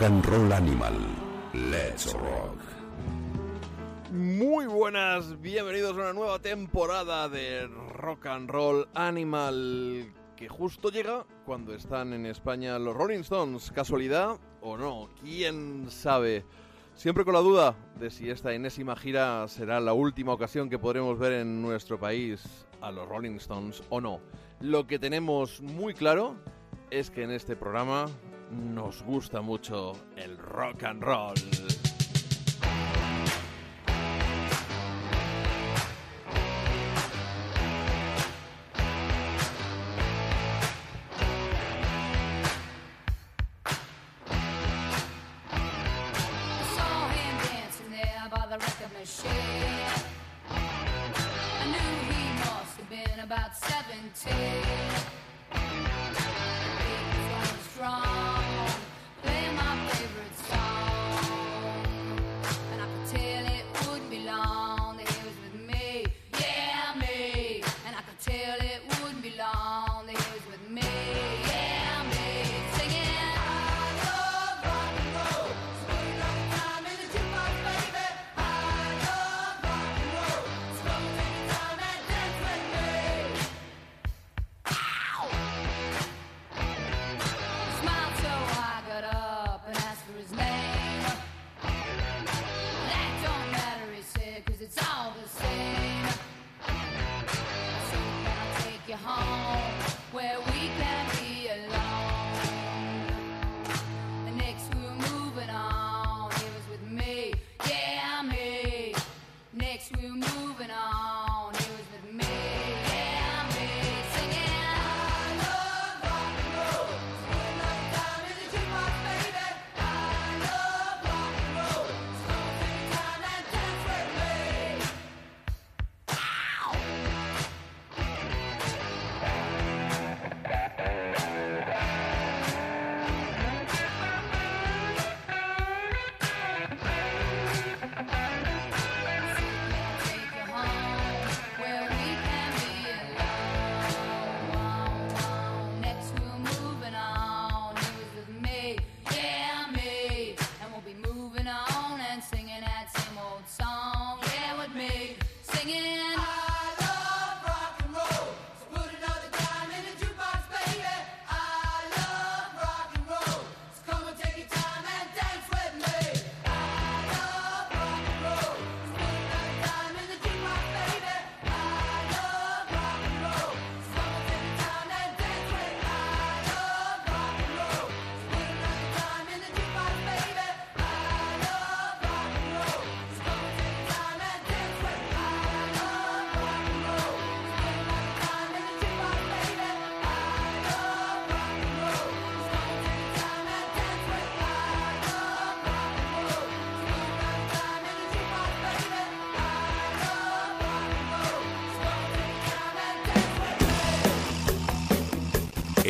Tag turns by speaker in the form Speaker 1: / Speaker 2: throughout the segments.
Speaker 1: Rock and Roll Animal. Let's rock.
Speaker 2: Muy buenas, bienvenidos a una nueva temporada de Rock and Roll Animal que justo llega cuando están en España los Rolling Stones. ¿Casualidad o no? ¿Quién sabe? Siempre con la duda de si esta enésima gira será la última ocasión que podremos ver en nuestro país a los Rolling Stones o no. Lo que tenemos muy claro es que en este programa nos gusta mucho el rock and roll.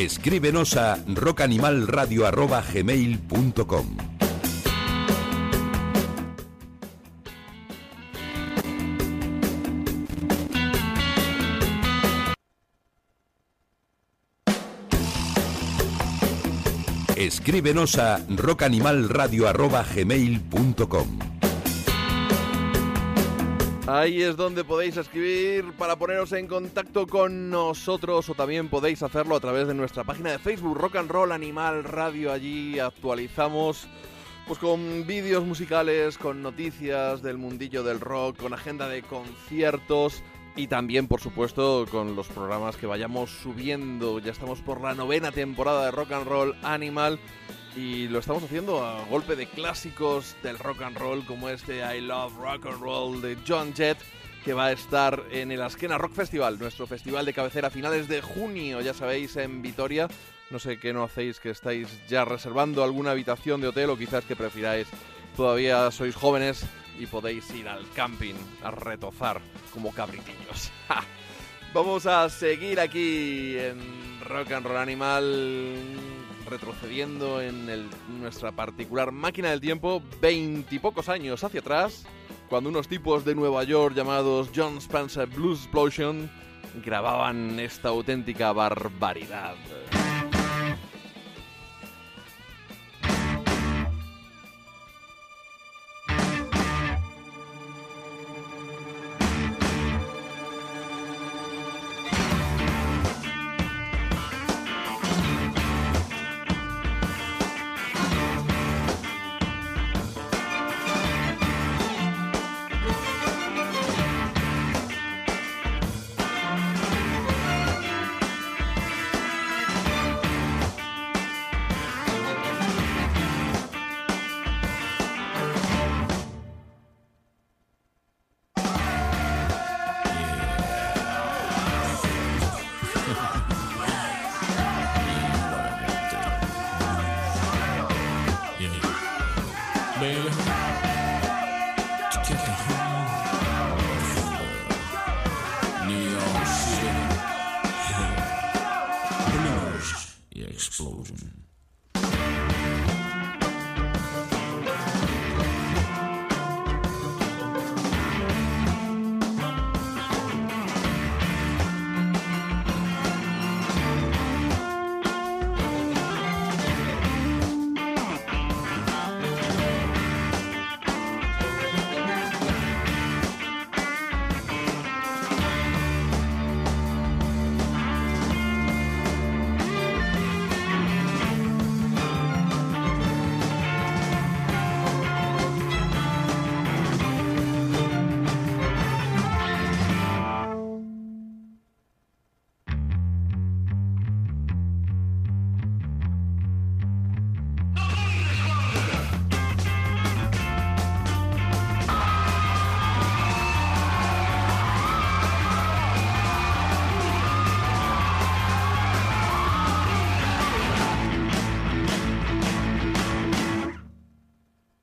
Speaker 3: Escríbenos a rockanimalradio.gmail.com Escríbenos a rockanimalradio.gmail.com
Speaker 2: Ahí es donde podéis escribir para poneros en contacto con nosotros o también podéis hacerlo a través de nuestra página de Facebook Rock and Roll Animal Radio. Allí actualizamos pues con vídeos musicales, con noticias del mundillo del rock, con agenda de conciertos y también, por supuesto, con los programas que vayamos subiendo. Ya estamos por la novena temporada de Rock and Roll Animal y lo estamos haciendo a golpe de clásicos del rock and roll como este I Love Rock and Roll de John Jett que va a estar en el Askena Rock Festival, nuestro festival de cabecera a finales de junio, ya sabéis, en Vitoria. No sé qué no hacéis, que estáis ya reservando alguna habitación de hotel o quizás que prefiráis todavía sois jóvenes y podéis ir al camping a retozar como cabritillos. Vamos a seguir aquí en Rock and Roll Animal retrocediendo en nuestra particular máquina del tiempo veintipocos años hacia atrás, cuando unos tipos de Nueva York llamados John Spencer Blues Explosion grababan esta auténtica barbaridad.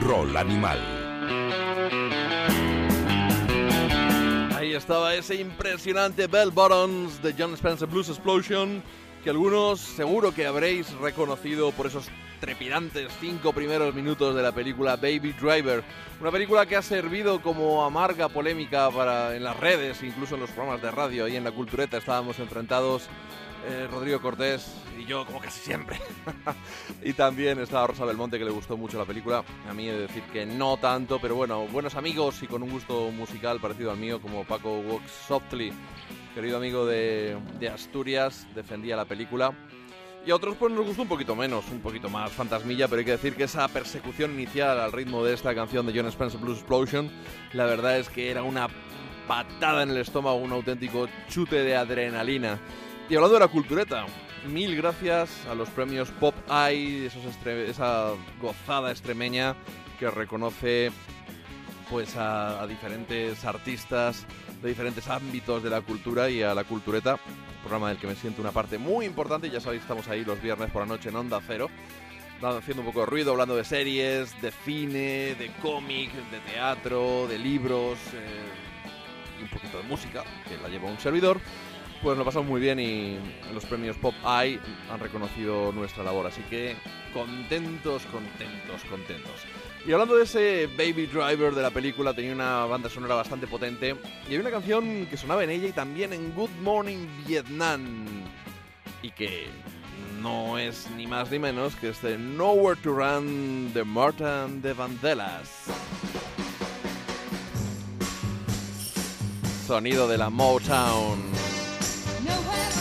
Speaker 3: Roll animal.
Speaker 2: Ahí estaba ese impresionante Bell Bottoms de John Spencer Blues Explosion, que algunos seguro que habréis reconocido por esos trepidantes cinco primeros minutos de la película Baby Driver. Una película que ha servido como amarga polémica para, en las redes, incluso en los programas de radio. Ahí en la Cultureta estábamos enfrentados eh, Rodrigo Cortés y yo, como casi siempre. y también estaba Rosa Belmonte, que le gustó mucho la película. A mí he de decir que no tanto, pero bueno, buenos amigos y con un gusto musical parecido al mío, como Paco Walks Softly, querido amigo de, de Asturias, defendía la película. Y a otros pues nos gustó un poquito menos, un poquito más fantasmilla, pero hay que decir que esa persecución inicial al ritmo de esta canción de John Spencer Blues Explosion, la verdad es que era una patada en el estómago, un auténtico chute de adrenalina. Y hablando de la cultureta, mil gracias a los premios Pop Eye, esos esa gozada extremeña que reconoce pues a, a diferentes artistas de diferentes ámbitos de la cultura y a la cultureta, programa del que me siento una parte muy importante, ya sabéis, estamos ahí los viernes por la noche en Onda Cero, haciendo un poco de ruido, hablando de series, de cine, de cómic, de teatro, de libros, eh, y un poquito de música, que la lleva un servidor. Pues lo pasamos muy bien y los premios Pop Eye han reconocido nuestra labor, así que contentos, contentos, contentos. Y hablando de ese Baby Driver de la película, tenía una banda sonora bastante potente y había una canción que sonaba en ella y también en Good Morning Vietnam y que no es ni más ni menos que este Nowhere to Run de Martin de Vandelas. Sonido de la Motown.
Speaker 4: Nowhere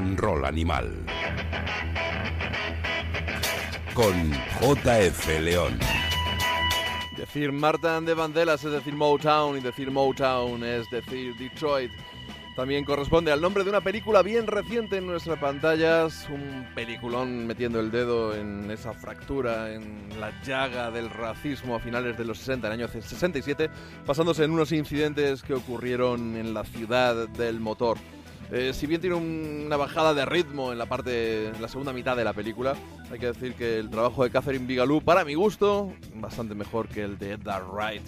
Speaker 3: and Roll Animal. Con JF León.
Speaker 2: Decir Martin de Vandellas es decir Motown y decir Motown es decir Detroit. También corresponde al nombre de una película bien reciente en nuestras pantallas, un peliculón metiendo el dedo en esa fractura, en la llaga del racismo a finales de los 60, en el año 67, basándose en unos incidentes que ocurrieron en la ciudad del motor. Eh, si bien tiene un- una bajada de ritmo en la parte, en la segunda mitad de la película, hay que decir que el trabajo de Catherine Bigelow, para mi gusto, bastante mejor que el de Edgar Wright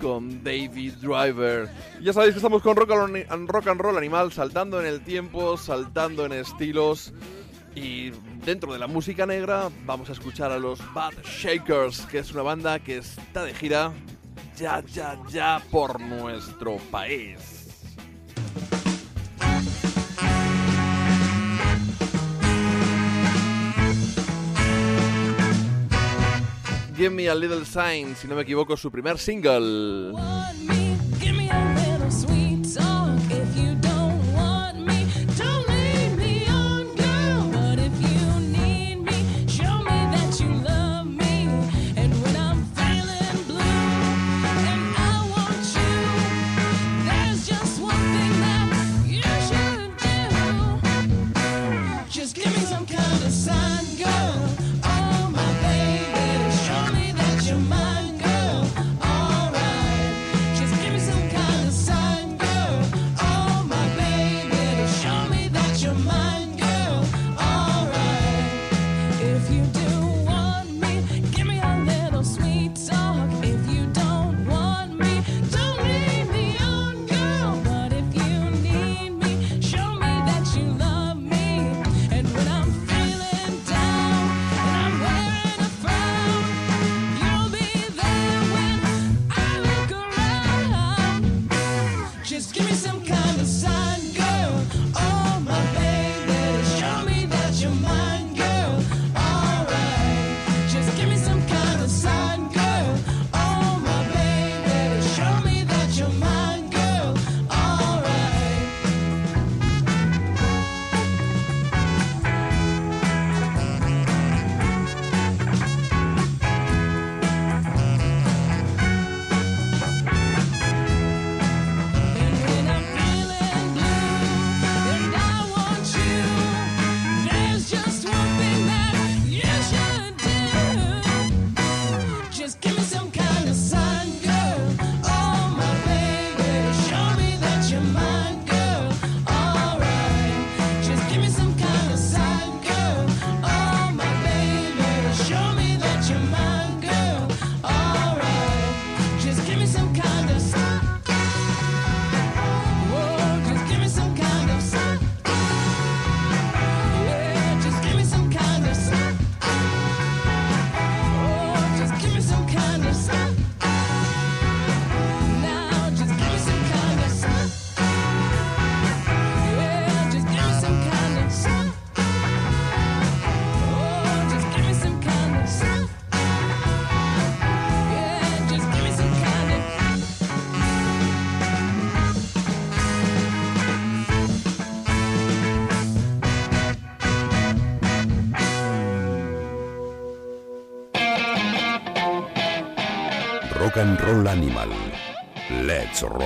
Speaker 2: con David Driver. Ya sabéis que estamos con rock and roll animal, saltando en el tiempo, saltando en estilos. Y dentro de la música negra vamos a escuchar a los Bad Shakers, que es una banda que está de gira ya, ya, ya por nuestro país. Give Me a Little Sign, si no me equivoco, su primer single.
Speaker 3: Roll Animal. Let's Rock.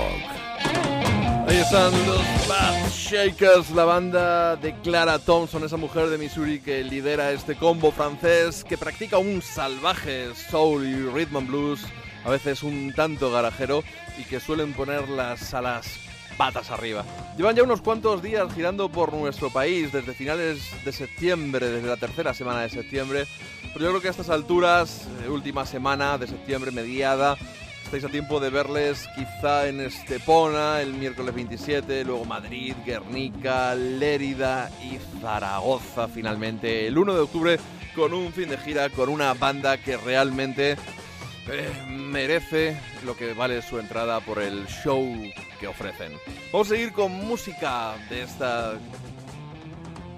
Speaker 2: Ahí están los Bad Shakers, la banda de Clara Thompson, esa mujer de Missouri que lidera este combo francés que practica un salvaje soul y rhythm and blues, a veces un tanto garajero, y que suelen poner las patas arriba. Llevan ya unos cuantos días girando por nuestro país, desde finales de septiembre, desde la tercera semana de septiembre, pero yo creo que a estas alturas, eh, última semana de septiembre, mediada, Estáis a tiempo de verles quizá en Estepona el miércoles 27, luego Madrid, Guernica, Lérida y Zaragoza finalmente el 1 de octubre con un fin de gira con una banda que realmente eh, merece lo que vale su entrada por el show que ofrecen. Vamos a seguir con música de esta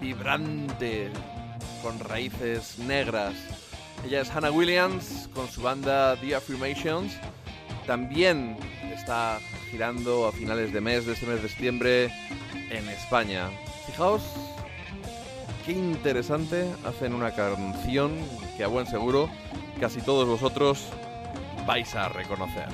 Speaker 2: vibrante con raíces negras. Ella es Hannah Williams con su banda The Affirmations. También está girando a finales de mes, de este mes de septiembre, en España. Fijaos qué interesante hacen una canción que a buen seguro casi todos vosotros vais a reconocer.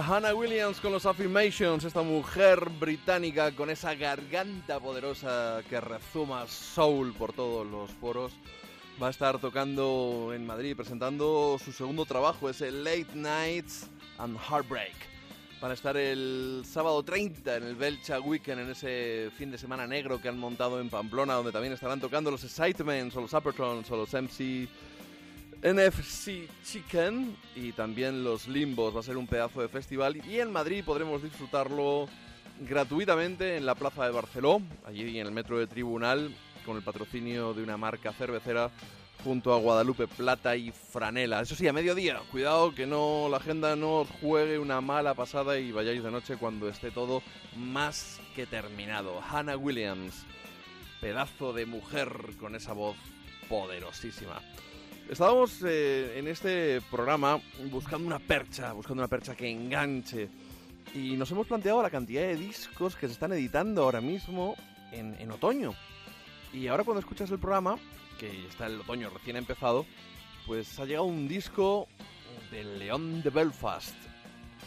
Speaker 2: Hannah Williams con los Affirmations, esta mujer británica con esa garganta poderosa que rezuma soul por todos los foros. Va a estar tocando en Madrid, presentando su segundo trabajo, ese Late Nights and Heartbreak. Van a estar el sábado 30 en el Belcha Weekend, en ese fin de semana negro que han montado en Pamplona, donde también estarán tocando los Excitements o los Uppertones o los MC NFC Chicken y también los Limbos. Va a ser un pedazo de festival y en Madrid podremos disfrutarlo gratuitamente en la Plaza de Barceló, allí en el metro de Tribunal, con el patrocinio de una marca cervecera junto a Guadalupe Plata y Franela. Eso sí, a mediodía. Cuidado que no la agenda no os juegue una mala pasada y vayáis de noche cuando esté todo más que terminado. Hannah Williams, pedazo de mujer con esa voz poderosísima. Estábamos eh, en este programa buscando una percha, buscando una percha que enganche. Y nos hemos planteado la cantidad de discos que se están editando ahora mismo en, en otoño. Y ahora cuando escuchas el programa, que está el otoño recién empezado, pues ha llegado un disco del León de Belfast.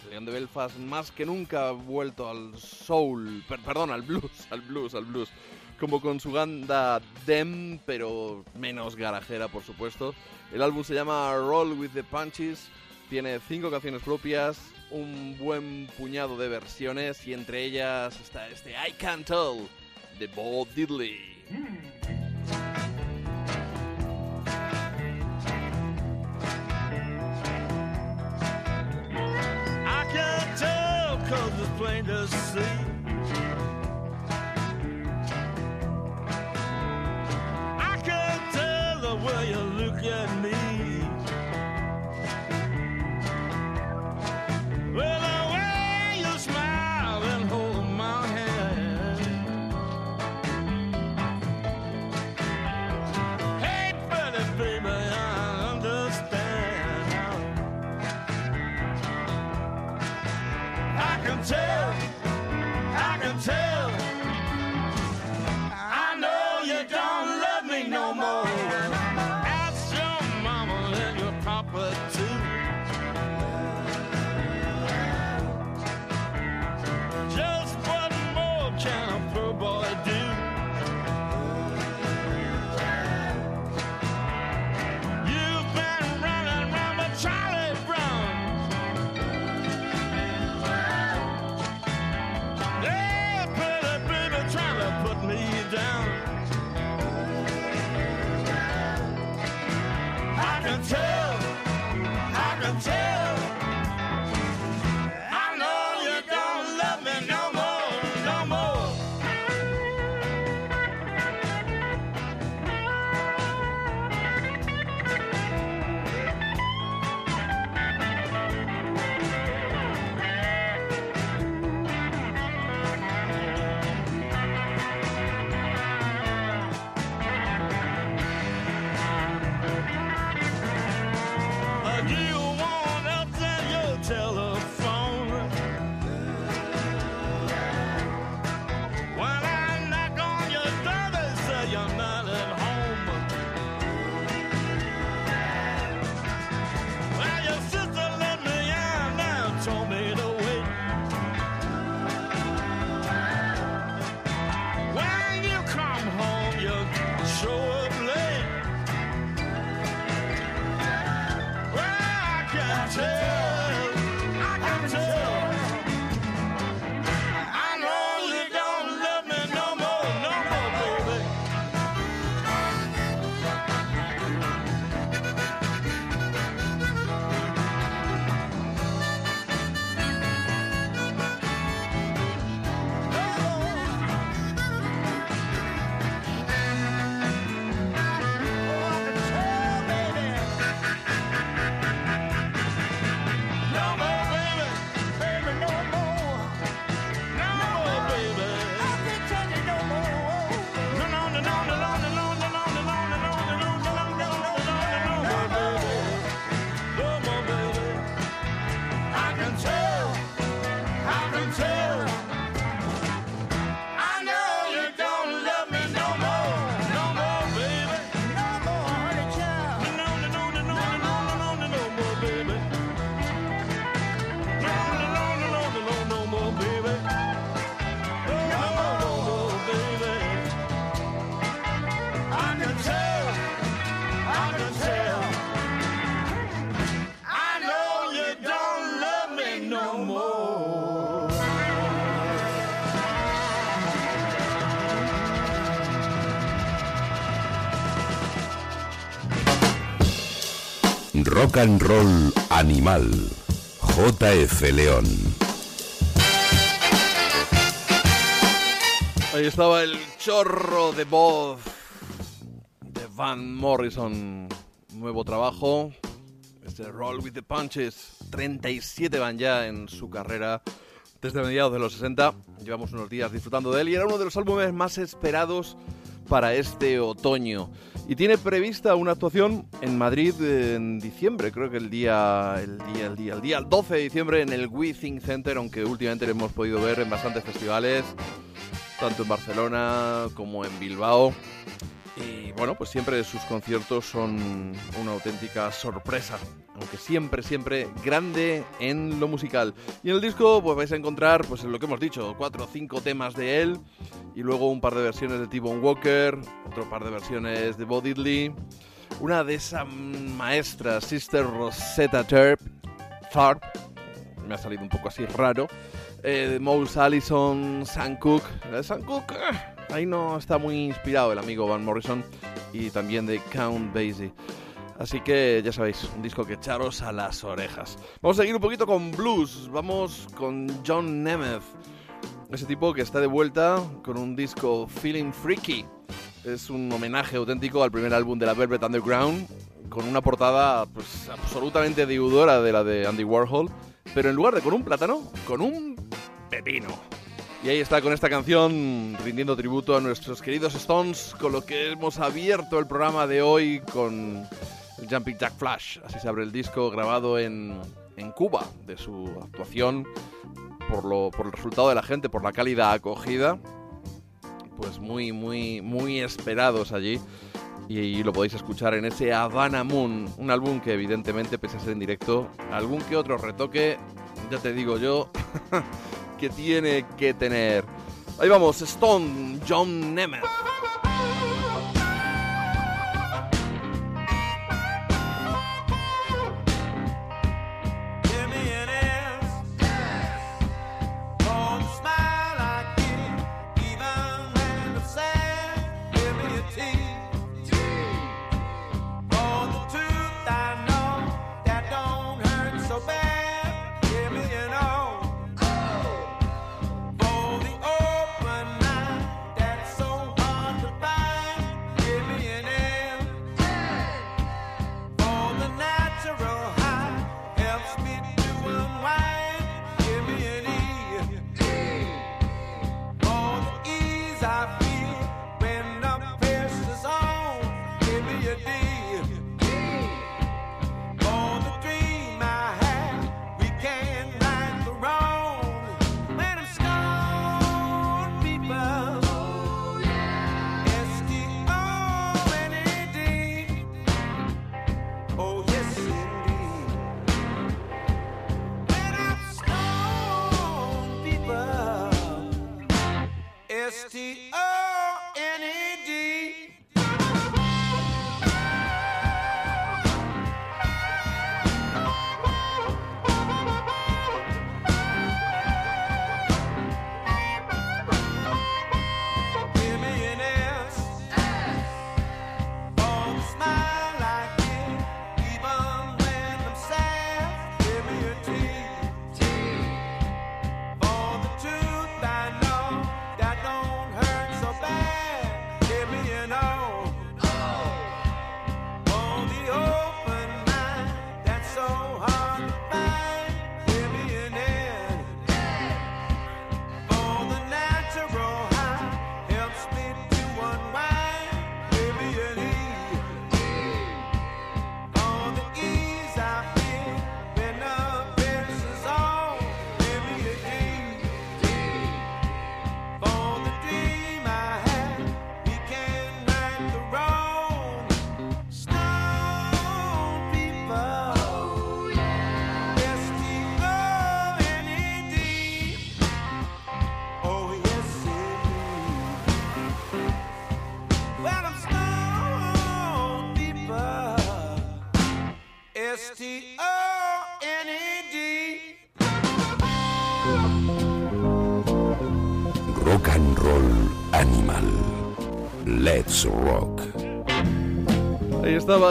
Speaker 2: El León de Belfast más que nunca ha vuelto al soul, per- perdón, al blues, al blues, al blues. Como con su banda Dem, pero menos garajera, por supuesto. El álbum se llama Roll with the Punches, tiene cinco canciones propias, un buen puñado de versiones y entre ellas está este I Can't Tell de Bob Diddley.
Speaker 5: Cause it's plain to see. Way you look at me. Tell.
Speaker 3: Roll Animal. JF León.
Speaker 2: Ahí estaba el chorro de voz de Van Morrison. Nuevo trabajo. Este Roll with the Punches. 37 van ya en su carrera. Desde mediados de los 60. Llevamos unos días disfrutando de él y era uno de los álbumes más esperados para este otoño. Y tiene prevista una actuación en Madrid en diciembre, creo que el día, el día, el día, el día, el 12 de diciembre en el We Think Center, aunque últimamente lo hemos podido ver en bastantes festivales, tanto en Barcelona como en Bilbao. Y bueno, pues siempre sus conciertos son una auténtica sorpresa, aunque siempre, siempre grande en lo musical. Y en el disco pues vais a encontrar, pues lo que hemos dicho, cuatro o cinco temas de él, y luego un par de versiones de T-Bone Walker, otro par de versiones de Bo Diddley, una de esas maestras, Sister Rosetta Tharpe, Tharpe, me ha salido un poco así raro, eh, de Mouse Allison, Sam Cooke, de Sam Cooke, eh, ahí no está muy inspirado el amigo Van Morrison, y también de Count Basie. Así que ya sabéis, un disco que echaros a las orejas. Vamos a seguir un poquito con blues, vamos con John Nemeth. Ese tipo que está de vuelta con un disco Feeling Freaky. Es un homenaje auténtico al primer álbum de la Velvet Underground, con una portada pues absolutamente deudora de la de Andy Warhol, pero en lugar de con un plátano, con un pepino. Y ahí está con esta canción rindiendo tributo a nuestros queridos Stones, con lo que hemos abierto el programa de hoy con el Jumping Jack Flash. Así se abre el disco grabado en, en Cuba de su actuación por, lo, por el resultado de la gente, por la cálida acogida. Pues muy, muy, muy esperados allí. Y, lo podéis escuchar en ese Havana Moon, un álbum que evidentemente, pese a ser en directo, algún que otro retoque, ya te digo yo, que tiene que tener. Ahí vamos, Stone, John Nemeth.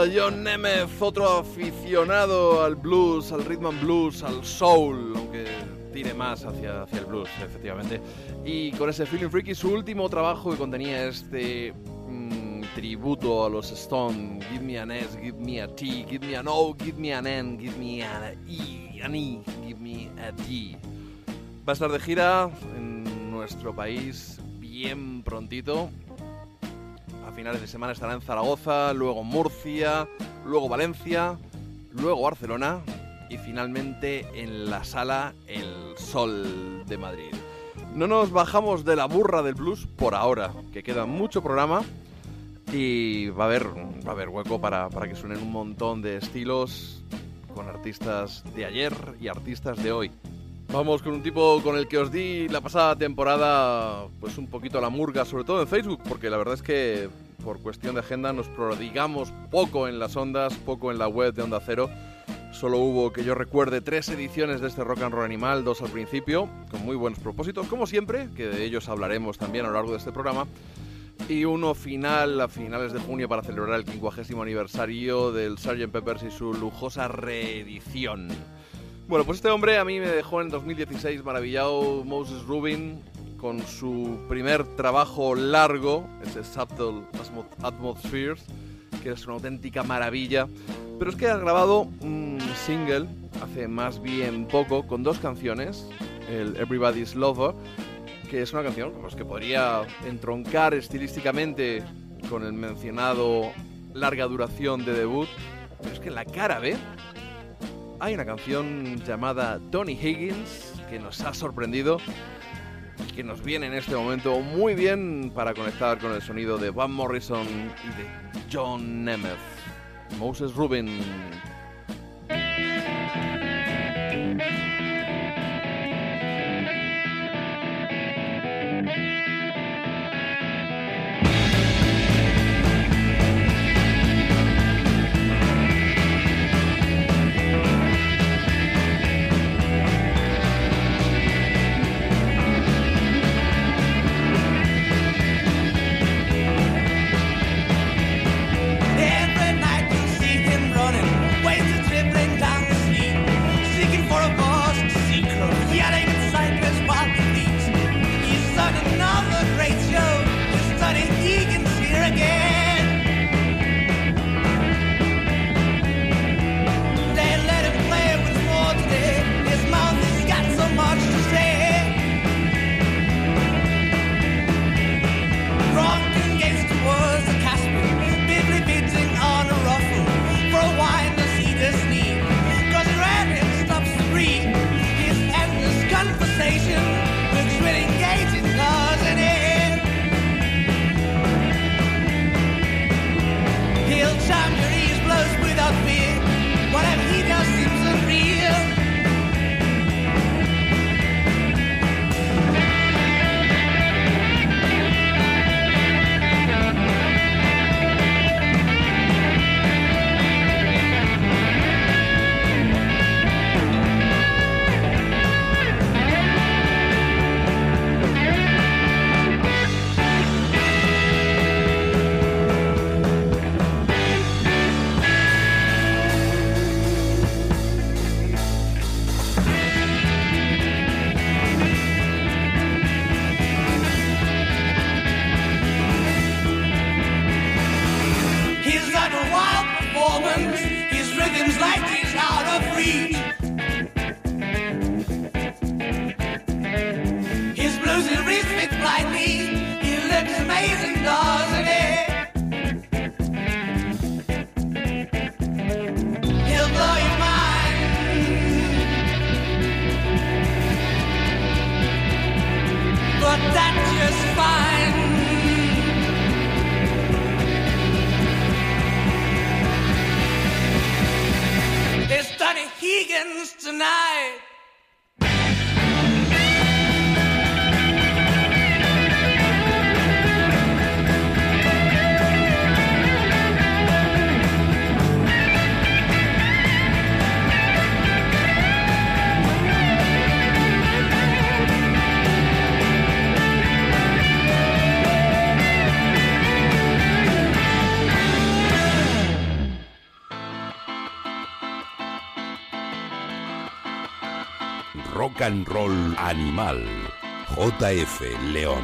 Speaker 2: John Nemeth, otro aficionado al blues, al rhythm and blues, al soul, aunque tire más hacia, hacia el blues, efectivamente. Y con ese Feeling Freaky, su último trabajo que contenía este mm, tributo a los Stone, Give me an S, give me a T, give me an O, give me an N, give me an E, an E, give me a D. Va a estar de gira en nuestro país bien prontito. Finales de semana estará en Zaragoza, luego Murcia, luego Valencia, luego Barcelona y finalmente en la sala El Sol de Madrid. No nos bajamos de la burra del blues por ahora, que queda mucho programa y va a haber, va a haber hueco para, para que suenen un montón de estilos con artistas de ayer y artistas de hoy. Vamos con un tipo con el que os di la pasada temporada, pues un poquito a la murga, sobre todo en Facebook, porque la verdad es que por cuestión de agenda nos prodigamos poco en las ondas, poco en la web de Onda Cero. Solo hubo, que yo recuerde, tres ediciones de este Rock and Roll Animal, dos al principio, con muy buenos propósitos, como siempre, que de ellos hablaremos también a lo largo de este programa. Y uno final a finales de junio para celebrar el 50 aniversario del Sgt. Peppers y su lujosa reedición. Bueno, pues este hombre a mí me dejó en 2016 maravillado Moses Rubin con su primer trabajo largo, ese Subtle Atmo- Atmospheres, que es una auténtica maravilla. Pero es que ha grabado un single hace más bien poco con dos canciones, el Everybody's Lover, que es una canción pues, que podría entroncar estilísticamente con el mencionado larga duración de debut, pero es que la cara B hay una canción llamada Tony Higgins que nos ha sorprendido y que nos viene en este momento muy bien para conectar con el sonido de Van Morrison y de John Nemeth. Moses Rubin.
Speaker 3: Animal. JF León.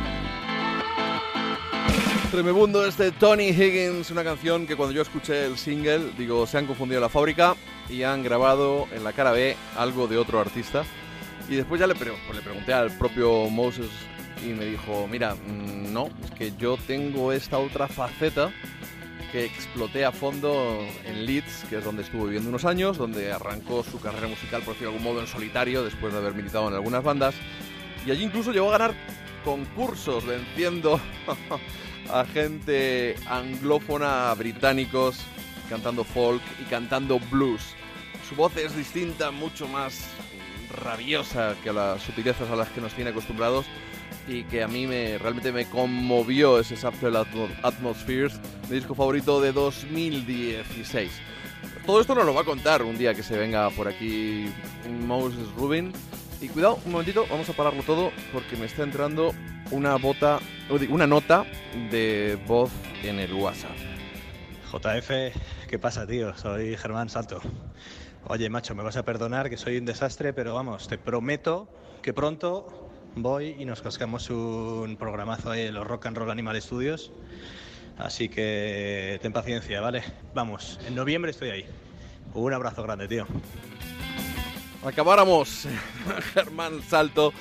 Speaker 2: Tremebundo este Tony Higgins, una canción que cuando yo escuché el single, digo, se han confundido la fábrica y han grabado en la cara B algo de otro artista. Y después ya le, pues le pregunté al propio Moses y me dijo, mira, mm, no, es que yo tengo esta otra faceta que exploté a fondo en Leeds, que es donde estuvo viviendo unos años, donde arrancó su carrera musical, por decirlo de algún modo, en solitario, después de haber militado en algunas bandas. Y allí incluso llegó a ganar concursos, venciendo a gente anglófona, británicos, cantando folk y cantando blues. Su voz es distinta, mucho más rabiosa que las sutilezas a las que nos tiene acostumbrados y que a mí me realmente me conmovió ese Atmo- Atmospheres, mi disco favorito de 2016. Todo esto nos lo va a contar un día que se venga por aquí Moses Rubin. Y cuidado, un momentito, vamos a pararlo todo porque me está entrando una bota, una nota de voz en el WhatsApp.
Speaker 6: JF, ¿qué pasa, tío? Soy Germán Salto. Oye, macho, me vas a perdonar que soy un desastre, pero vamos, te prometo que pronto voy y nos cascamos un programazo ahí en los Rock and Roll Animal Studios. Así que ten paciencia, ¿vale? Vamos, en noviembre estoy ahí. Un abrazo grande, tío.
Speaker 2: Acabáramos, Germán Salto,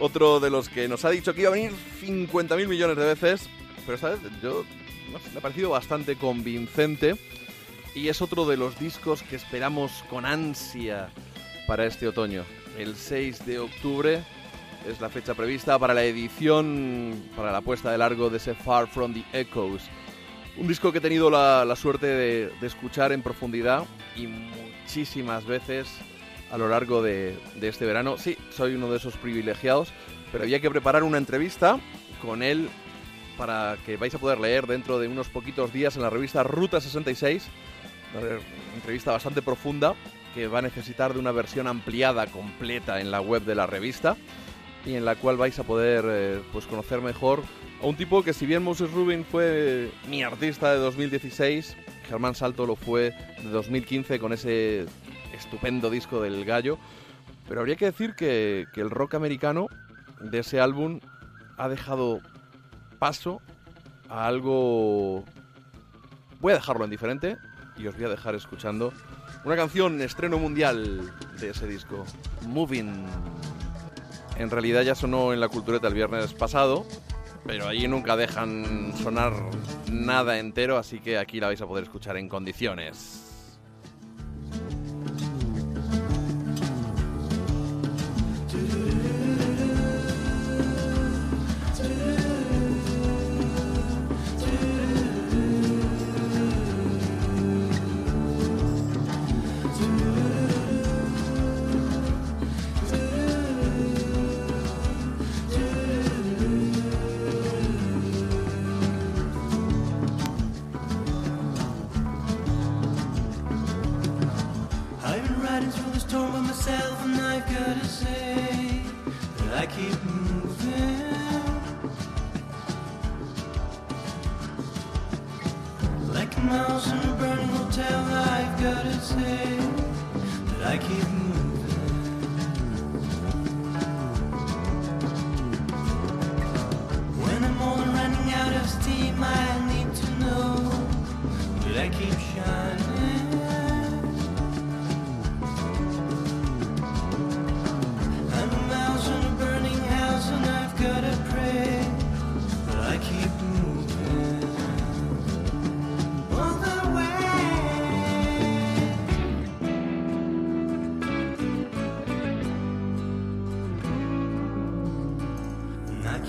Speaker 2: otro de los que nos ha dicho que iba a venir 50.000 millones de veces, pero esta vez yo me ha parecido bastante convincente y es otro de los discos que esperamos con ansia para este otoño. El 6 de octubre es la fecha prevista para la edición, para la puesta de largo de ese Far From the Echoes. Un disco que he tenido la, suerte de, de escuchar en profundidad y muchísimas veces a lo largo de, de este verano. Sí, soy uno de esos privilegiados, pero había que preparar una entrevista con él para que vais a poder leer dentro de unos poquitos días en la revista Ruta 66. Una entrevista bastante profunda que va a necesitar de una versión ampliada, completa en la web de la revista y en la cual vais a poder eh, pues conocer mejor a un tipo que si bien Moses Rubin fue mi artista de 2016, Germán Salto lo fue de 2015 con ese estupendo disco del gallo. Pero habría que decir que, que el rock americano de ese álbum ha dejado paso a algo... Voy a dejarlo en diferente y os voy a dejar escuchando una canción estreno mundial de ese disco, Moving. En realidad ya sonó en la cultureta el viernes pasado, pero allí nunca dejan sonar nada entero, así que aquí la vais a poder escuchar en condiciones.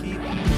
Speaker 7: Keep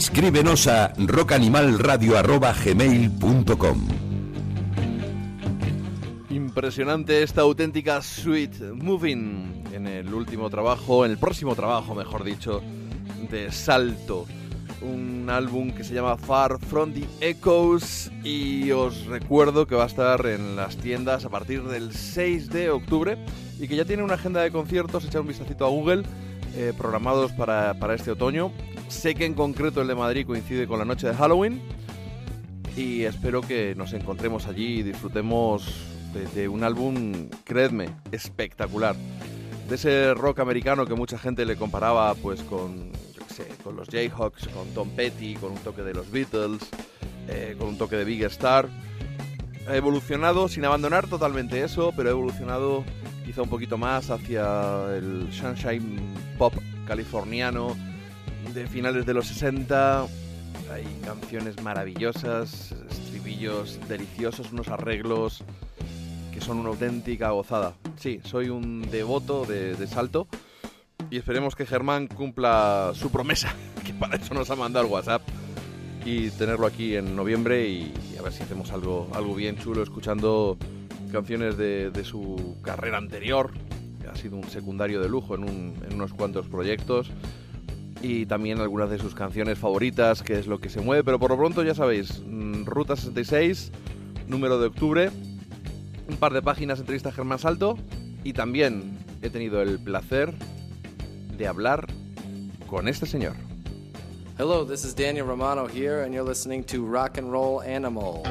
Speaker 3: Escríbenos a rockanimalradio.gmail.com
Speaker 2: Impresionante esta auténtica Sweet Moving en el último trabajo, en el próximo trabajo, mejor dicho, de Salto. un álbum que se llama Far From the Echoes y os recuerdo que va a estar en las tiendas a partir del 6 de octubre y que ya tiene una agenda de conciertos, echar un vistacito a Google, eh, programados para, para este otoño. Sé que en concreto el de Madrid coincide con la noche de Halloween y espero que nos encontremos allí y disfrutemos de, un álbum, creedme, espectacular. De ese rock americano que mucha gente le comparaba pues con, yo qué sé, con los Jayhawks, con Tom Petty, con un toque de los Beatles, eh, con un toque de Big Star. Ha evolucionado sin abandonar totalmente eso, pero ha evolucionado quizá un poquito más hacia el sunshine pop californiano de finales de los 60. Hay canciones maravillosas, estribillos deliciosos, unos arreglos que son una auténtica gozada. Sí, soy un devoto de, de Salto y esperemos que Germán cumpla su promesa, que para eso nos ha mandado el WhatsApp, y tenerlo aquí en noviembre y, a ver si hacemos algo, algo bien chulo escuchando canciones de, de su carrera anterior, ha sido un secundario de lujo en unos cuantos proyectos y también algunas de sus canciones favoritas, que es lo que se mueve, pero por lo pronto ya sabéis, mm, Ruta 66, número de octubre, un par de páginas entrevista Germán Salto y también he tenido el placer de hablar con este señor.
Speaker 8: Hello, this is Daniel Romano here, and you're listening to Rock and Roll Animal.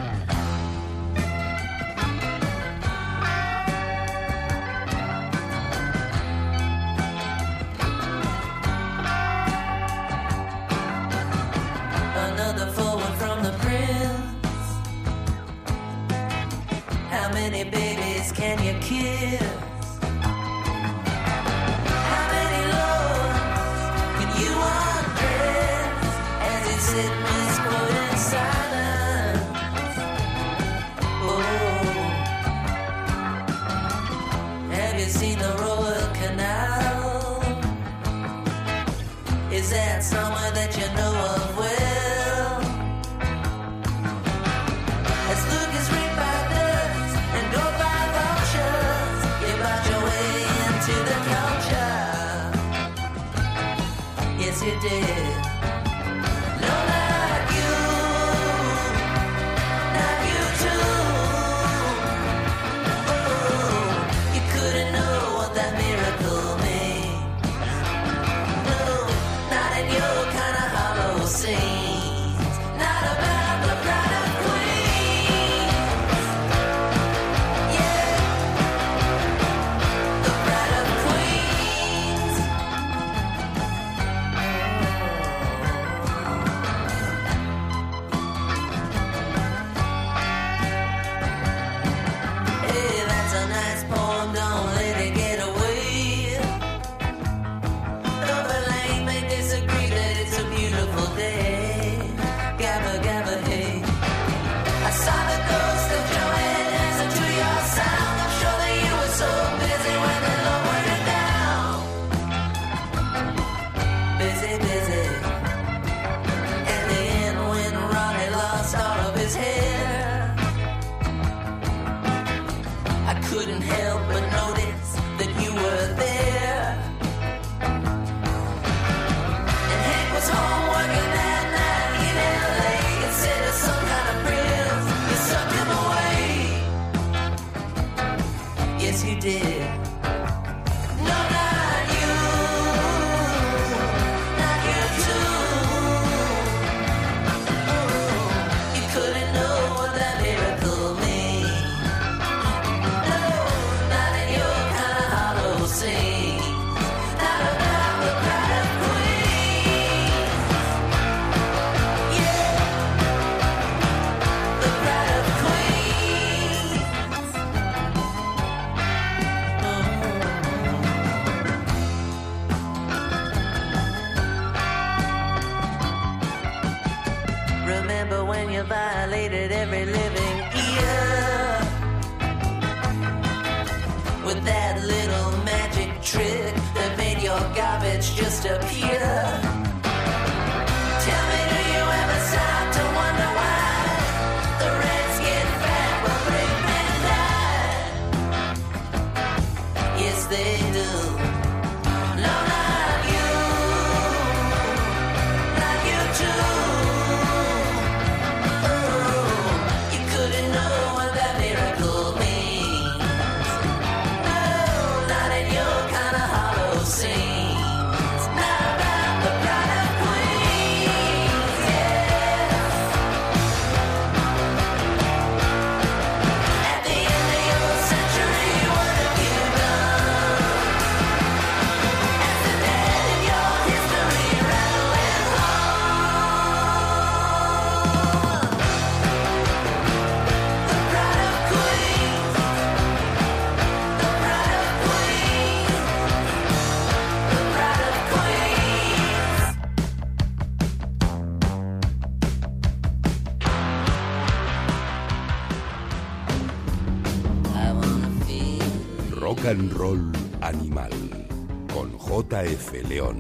Speaker 3: JF León.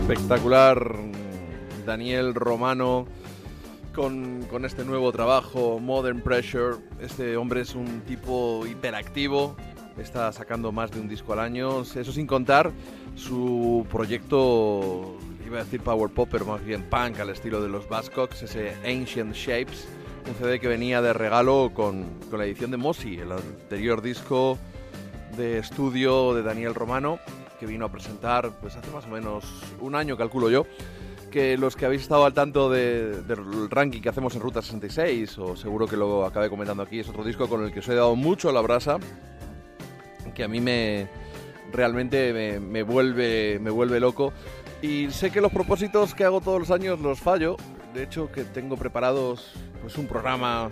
Speaker 2: Espectacular Daniel Romano con, con este nuevo trabajo, Modern Pressure. Este hombre es un tipo hiperactivo, está sacando más de un disco al año, eso sin contar su proyecto, iba a decir power pop, pero más bien punk al estilo de los Buzzcocks, ese Ancient Shapes, que venía de regalo con, con la edición de Mossy, el anterior disco de estudio de Daniel Romano, que vino a presentar pues hace más o menos un año, calculo yo, que los que habéis estado al tanto de- del ranking que hacemos en Ruta 66, o seguro que lo acabé comentando aquí, es otro disco con el que os he dado mucho la brasa, que a mí me realmente me, me vuelve me vuelve loco y sé que los propósitos que hago todos los años los fallo de hecho que tengo preparados pues un programa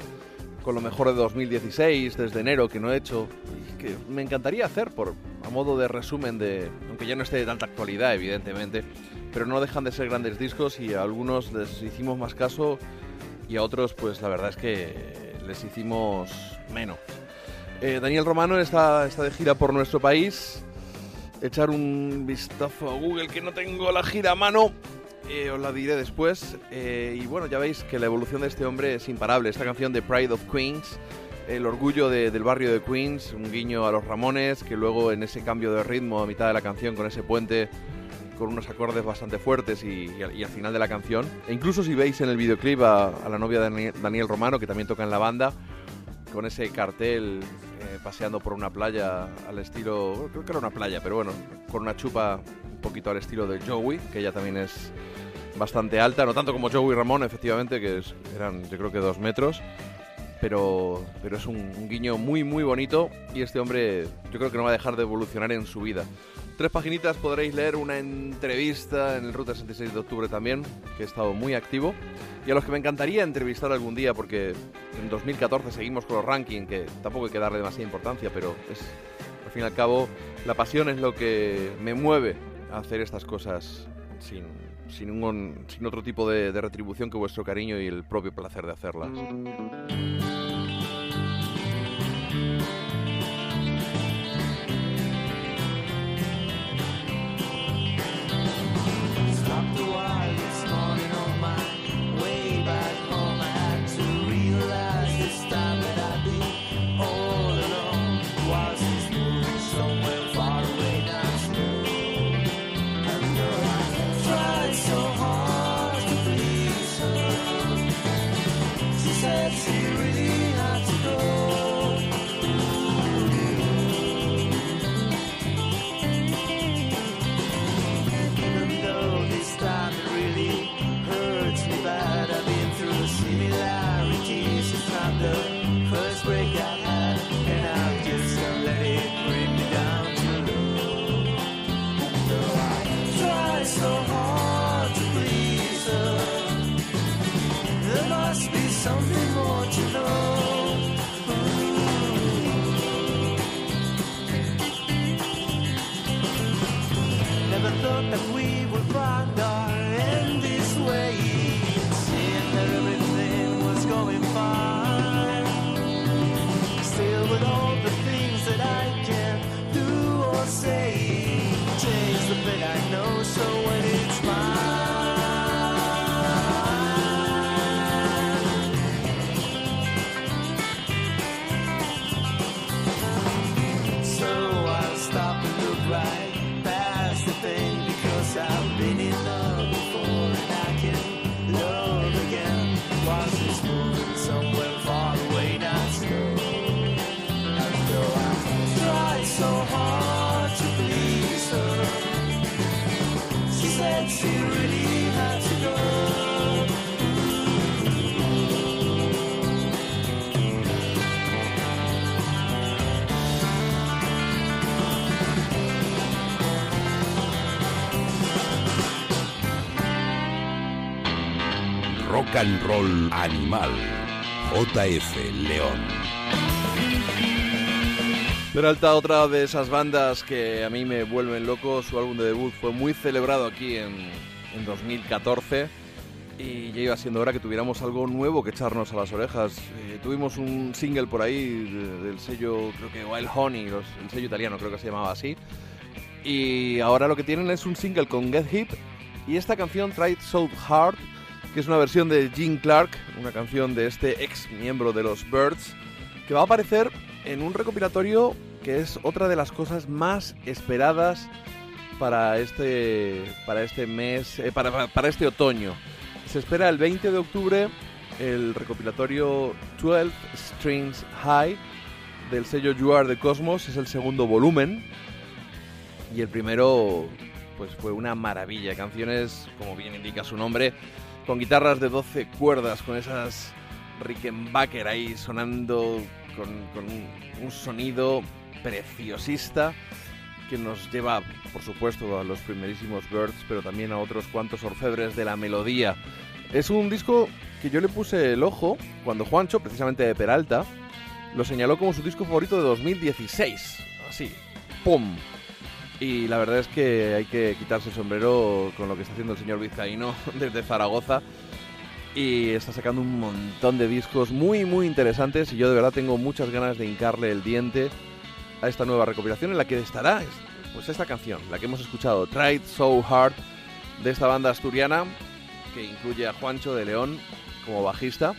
Speaker 2: con lo mejor de 2016 desde enero que no he hecho y que me encantaría hacer por a modo de resumen de aunque ya no esté de tanta actualidad evidentemente pero no dejan de ser grandes discos y a algunos les hicimos más caso y a otros pues la verdad es que les hicimos menos eh, Daniel Romano está, está de gira por nuestro país. Echar un vistazo a Google, que no tengo la gira a mano. eh, os la diré después. Eh, y bueno, ya veis que la evolución de este hombre es imparable. Esta canción de Pride of Queens, el orgullo de- del barrio de Queens, un guiño a los Ramones, que luego en ese cambio de ritmo a mitad de la canción, con ese puente, con unos acordes bastante fuertes y, al, final de la canción. E incluso si veis en el videoclip a, a la novia de Daniel Romano, que también toca en la banda, con ese cartel eh, paseando por una playa al estilo, creo que era una playa, pero bueno, con una chupa un poquito al estilo de Joey, que ella también es bastante alta, no tanto como Joey Ramón, efectivamente, que eran yo creo que dos metros, pero, pero es un, un guiño muy muy bonito y este hombre yo creo que no va a dejar de evolucionar en su vida. Tres paginitas podréis leer una entrevista en el Ruta 66 de octubre también, que he estado muy activo. Y a los que me encantaría entrevistar algún día, porque en 2014 seguimos con los rankings, que tampoco hay que darle demasiada importancia, pero es, al fin y al cabo, la pasión es lo que me mueve a hacer estas cosas sin, sin, un- sin otro tipo de, de retribución que vuestro cariño y el propio placer de hacerlas.
Speaker 3: Rock and Roll Animal. JF León.
Speaker 2: Peralta, otra de esas bandas que a mí me vuelven loco, su álbum de debut fue muy celebrado aquí en, en 2014. y ya iba siendo hora que tuviéramos algo nuevo que echarnos a las orejas. Eh, tuvimos un single por ahí de- del sello, creo que Wild Honey, los- el sello italiano creo que se llamaba así. Y ahora lo que tienen es un single con Get Hip y esta canción Try So Hard, que es una versión de Gene Clark, una canción de este ex miembro de los Birds, que va a aparecer en un recopilatorio que es otra de las cosas más esperadas para este, para este mes, eh, para, para este otoño. Se espera el 20 de octubre el recopilatorio 12 Strings High del sello You Are the Cosmos, es el segundo volumen. Y el primero, pues fue una maravilla. Canciones, como bien indica su nombre, con guitarras de 12 cuerdas, con esas Rickenbacker ahí sonando con, un, un sonido preciosista que nos lleva, por supuesto, a los primerísimos Birds, pero también a otros cuantos orfebres de la melodía. Es un disco que yo le puse el ojo cuando Juancho, precisamente de Peralta, lo señaló como su disco favorito de 2016. Así, ¡pum! Y la verdad es que hay que quitarse el sombrero con lo que está haciendo el señor Vizcaíno desde Zaragoza. Y está sacando un montón de discos muy, muy interesantes. Y yo de verdad tengo muchas ganas de hincarle el diente a esta nueva recopilación en la que estará pues esta canción, la que hemos escuchado, Tried So Hard, de esta banda asturiana que incluye a Juancho de León como bajista.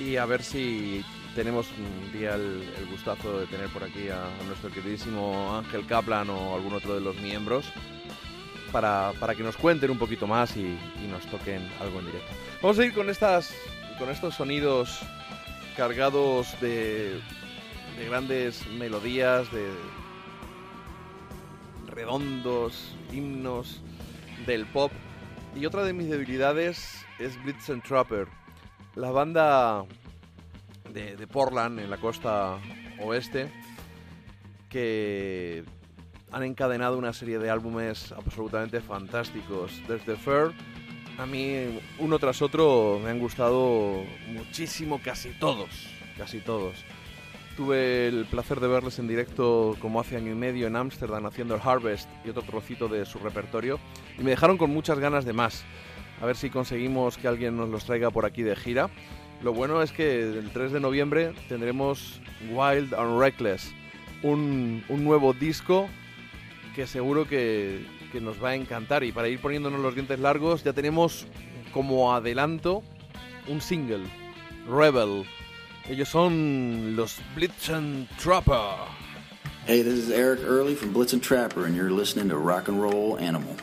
Speaker 2: Y a ver si tenemos un día el, gustazo de tener por aquí a, nuestro queridísimo Ángel Kaplan o algún otro de los miembros para, para que nos cuenten un poquito más y, y nos toquen algo en directo. Vamos a ir con estas con estos sonidos cargados de, de grandes melodías, de redondos himnos del pop. Y otra de mis debilidades es Blitz and Trapper, la banda de, Portland, en la costa oeste, que han encadenado una serie de álbumes absolutamente fantásticos. Desde Fair, a mí uno tras otro me han gustado muchísimo, casi todos, casi todos. Tuve el placer de verles en directo como hace año y medio en Ámsterdam haciendo el Harvest y otro trocito de su repertorio y me dejaron con muchas ganas de más. A ver si conseguimos que alguien nos los traiga por aquí de gira. Lo bueno es que el 3 de noviembre tendremos Wild and Reckless, un, un nuevo disco que seguro que, que nos va a encantar. Y para ir poniéndonos los dientes largos, ya tenemos como adelanto un single, Rebel. Ellos son los Blitzen Trapper.
Speaker 9: Hey, this is Eric Early from Blitz and Trapper, and you're listening
Speaker 7: to
Speaker 3: Rock and Roll Animal.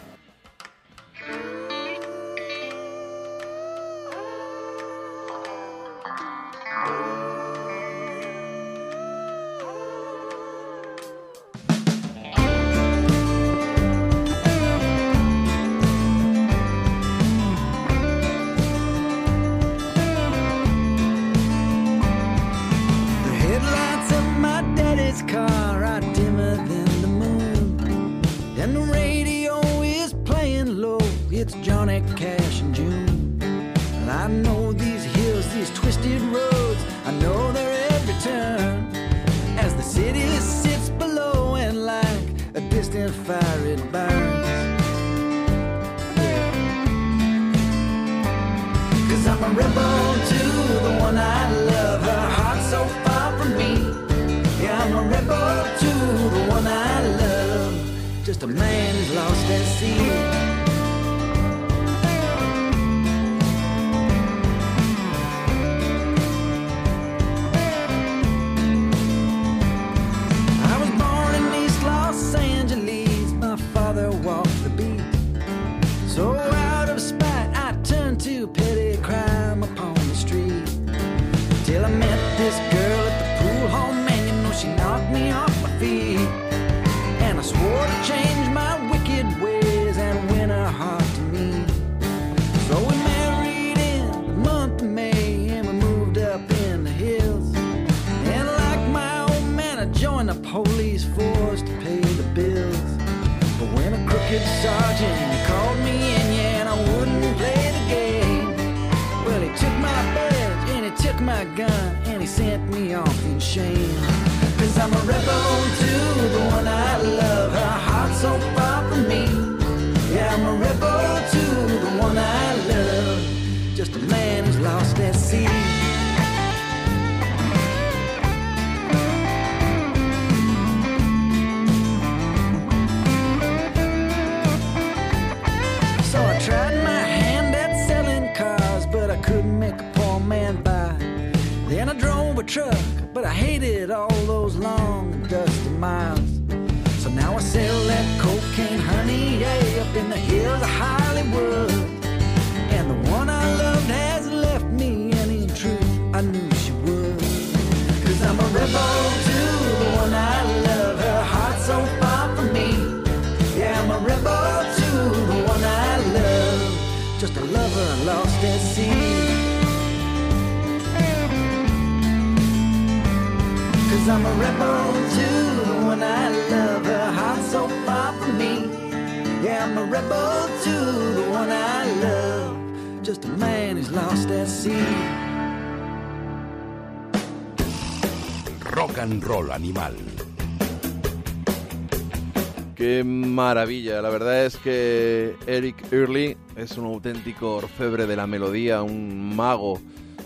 Speaker 2: Qué maravilla, la verdad es que Eric Early es un auténtico orfebre de la melodía, un mago,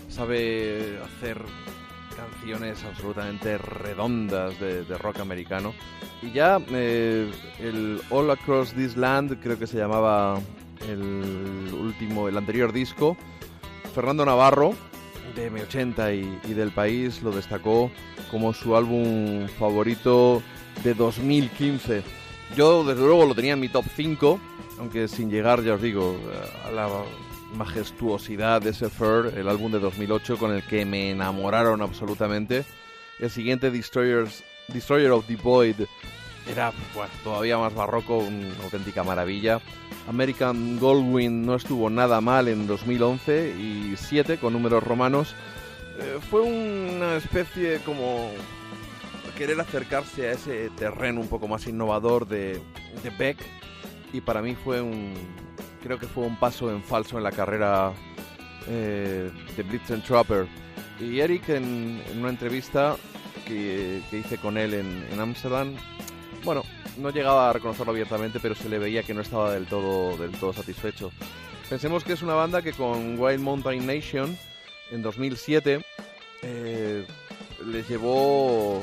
Speaker 2: sabe hacer canciones absolutamente redondas de, de rock americano. Y ya eh, el All Across This Land, creo que se llamaba el último, el anterior disco, Fernando Navarro, de M80 y, del país, lo destacó como su álbum favorito de 2015. Yo, desde luego, lo tenía en mi top 5, aunque sin llegar, ya os digo, a la majestuosidad de ese Fur, el álbum de 2008 con el que me enamoraron absolutamente. El siguiente, Destroyers, Destroyer of the Void, era todavía más barroco, una auténtica maravilla. American Goldwyn no estuvo nada mal en 2011 y 7 con números romanos. Eh, fue una especie como querer acercarse a ese terreno un poco más innovador de, de Beck y para mí fue un creo que fue un paso en falso en la carrera eh, de Blitzen Trapper y Eric en, una entrevista que, que hice con él en Ámsterdam bueno no llegaba a reconocerlo abiertamente pero se le veía que no estaba del todo del todo satisfecho pensemos que es una banda que con Wild Mountain Nation en 2007 eh, les llevó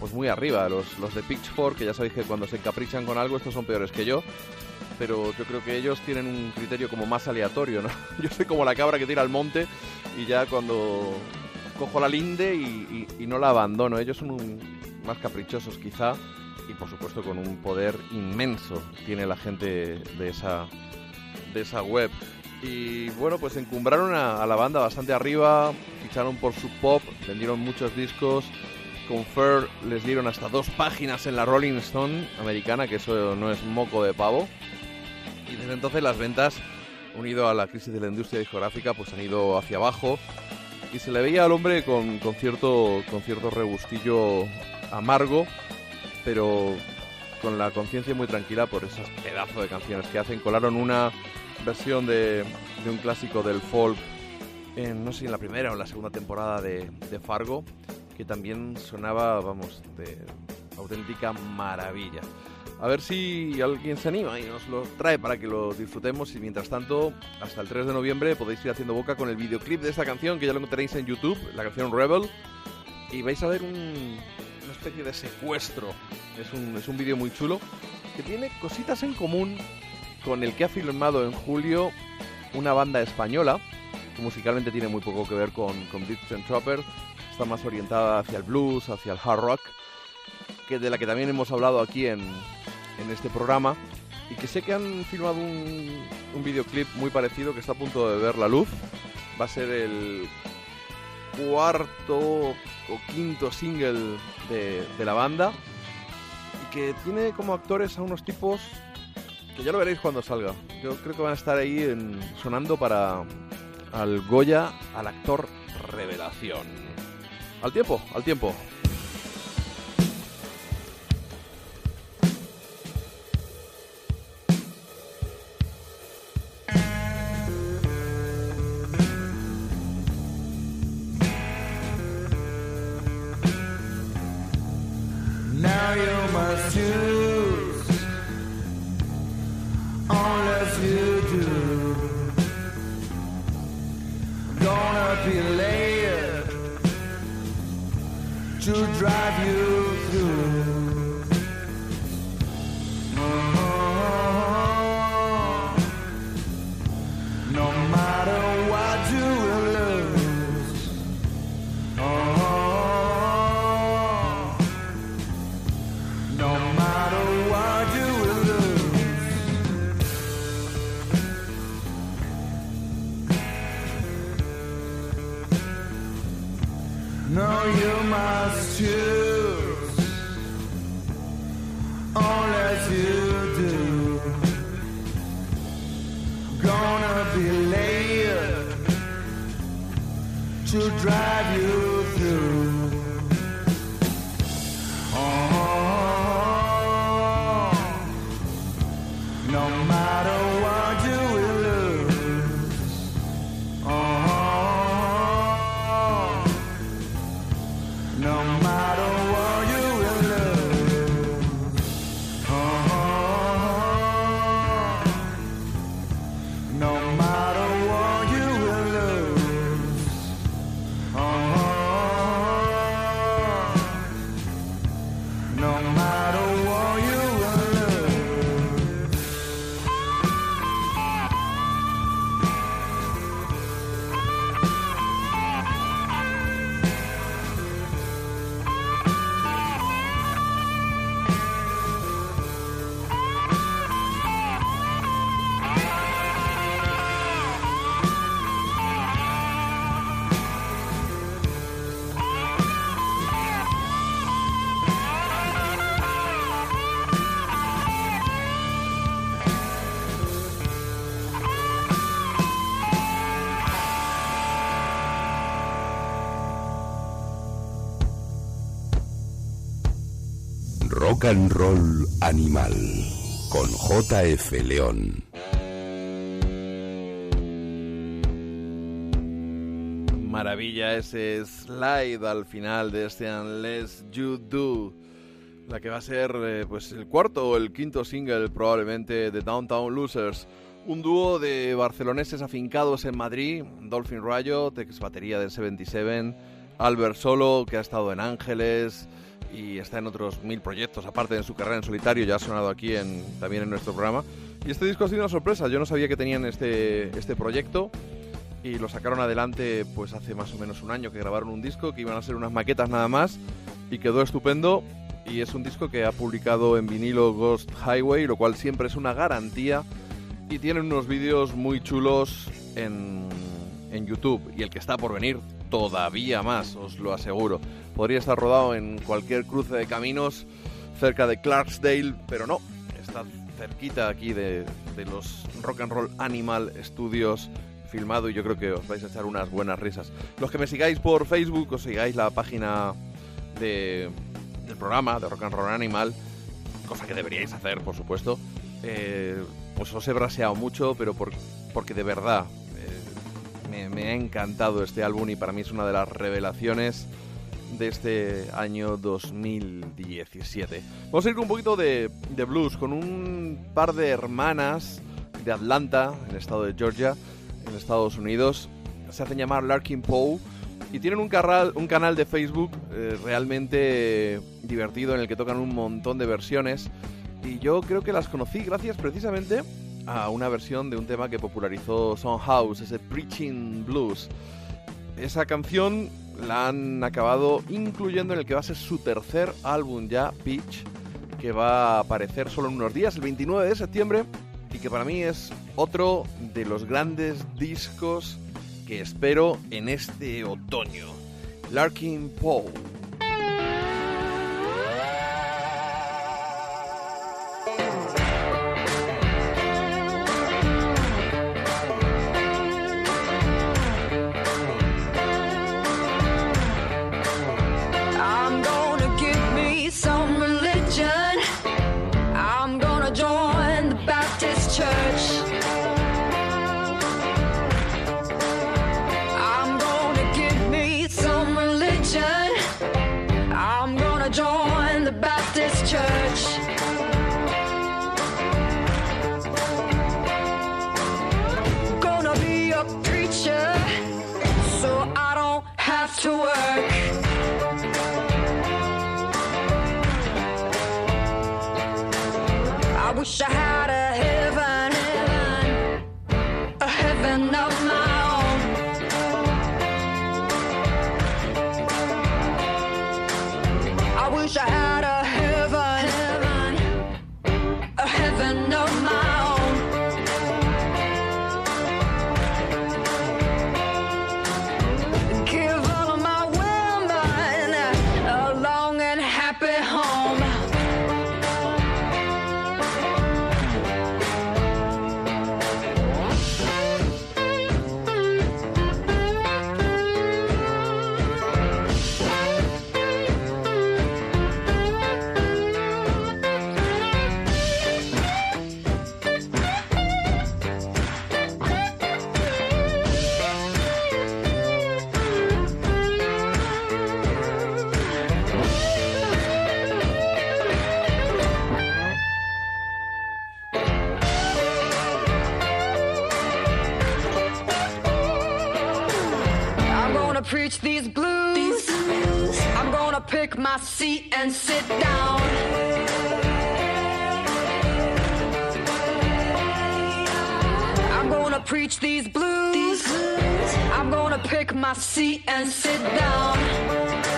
Speaker 2: pues muy arriba. Los, los de Pitchfork, que ya sabéis que cuando se encaprichan con algo, estos son peores que yo. Pero yo creo que ellos tienen un criterio como más aleatorio, ¿no? Yo soy como la cabra que tira al monte y ya cuando cojo la linde y, no la abandono. Ellos son más caprichosos quizá y por supuesto con un poder inmenso tiene la gente de esa, de esa web. Y bueno, pues encumbraron a, a la banda bastante arriba, ficharon por su pop, vendieron muchos discos. Con Fur les dieron hasta dos páginas en la Rolling Stone americana, que eso no es moco de pavo. Y desde entonces las ventas, unido a la crisis de la industria discográfica, pues han ido hacia abajo. Y se le veía al hombre con, con cierto, con cierto regustillo amargo, pero con la conciencia muy tranquila por esos pedazos de canciones que hacen. Colaron una versión de, de un clásico del folk, en, no sé si en la primera o en la segunda temporada de, de Fargo, que también sonaba, vamos, de auténtica maravilla. A ver si alguien se anima y nos lo trae para que lo disfrutemos y mientras tanto, hasta el 3 de noviembre podéis ir haciendo boca con el videoclip de esta canción que ya lo encontraréis en YouTube, la canción Rebel, y vais a ver un- especie de secuestro. Es un, es un vídeo muy chulo que tiene cositas en común con el que ha filmado en julio una banda española, que musicalmente tiene muy poco que ver con, con and Trapper, está más orientada hacia el blues, hacia el hard rock, que de la que también hemos hablado aquí en, en este programa, y que sé que han filmado un, un videoclip muy parecido que está a punto de ver la luz. Va a ser el cuarto o quinto single de, de la banda, y que tiene como actores a unos tipos que ya lo veréis cuando salga. Yo creo que van a estar ahí sonando para al Goya, al actor revelación. Al tiempo, al tiempo.
Speaker 3: Roll Animal con JF León.
Speaker 2: Maravilla ese slide al final de este Unless You Do. La que va a ser eh, pues el cuarto o el quinto single probablemente de Downtown Losers. Un dúo de barceloneses afincados en Madrid, Dolphin Riot, ex batería del 77, Albert Solo, que ha estado en Ángeles y está en otros mil proyectos, aparte de su carrera en solitario, ya ha sonado aquí también en nuestro programa. Y este disco ha sido una sorpresa, yo no sabía que tenían este, este proyecto y lo sacaron adelante pues hace más o menos un año que grabaron un disco que iban a ser unas maquetas nada más y quedó estupendo. Y es un disco que ha publicado en vinilo Ghost Highway, lo cual siempre es una garantía. Y tienen unos vídeos muy chulos en YouTube y el que está por venir todavía más, os lo aseguro. Podría estar rodado en cualquier cruce de caminos cerca de Clarksdale, pero no, está cerquita aquí de, de los Rock and Roll Animal Studios filmado y yo creo que os vais a echar unas buenas risas. Los que me sigáis por Facebook, os sigáis la página de, del programa de Rock and Roll Animal, cosa que deberíais hacer, por supuesto, eh, pues os he braseado mucho, pero por, porque de verdad me, ha encantado este álbum y para mí es una de las revelaciones de este año 2017. Vamos a ir con un poquito de, blues, con un par de hermanas de Atlanta, en el estado de Georgia, en Estados Unidos. Se hacen llamar Larkin Poe y tienen un, canal un canal de Facebook eh, realmente divertido en el que tocan un montón de versiones. Y yo creo que las conocí gracias precisamente a una versión de un tema que popularizó House, ese Preaching Blues. Esa canción la han acabado incluyendo en el que va a ser su tercer álbum ya, Peach, que va a aparecer solo en unos días, el 29 de septiembre, y que para mí es otro de los grandes discos que espero en este otoño. Larkin Poe.
Speaker 10: Pick my seat and sit down. I'm gonna preach these blues. I'm gonna pick my seat and sit down.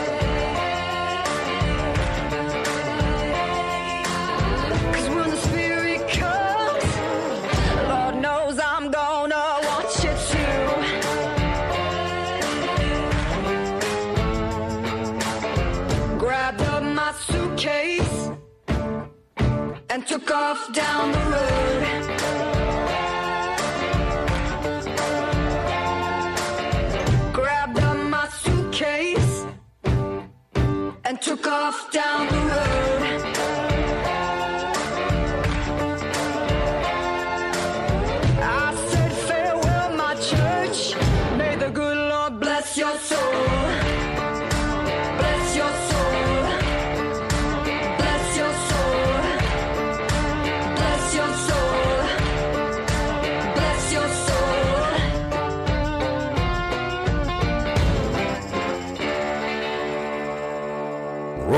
Speaker 10: Took off down the road.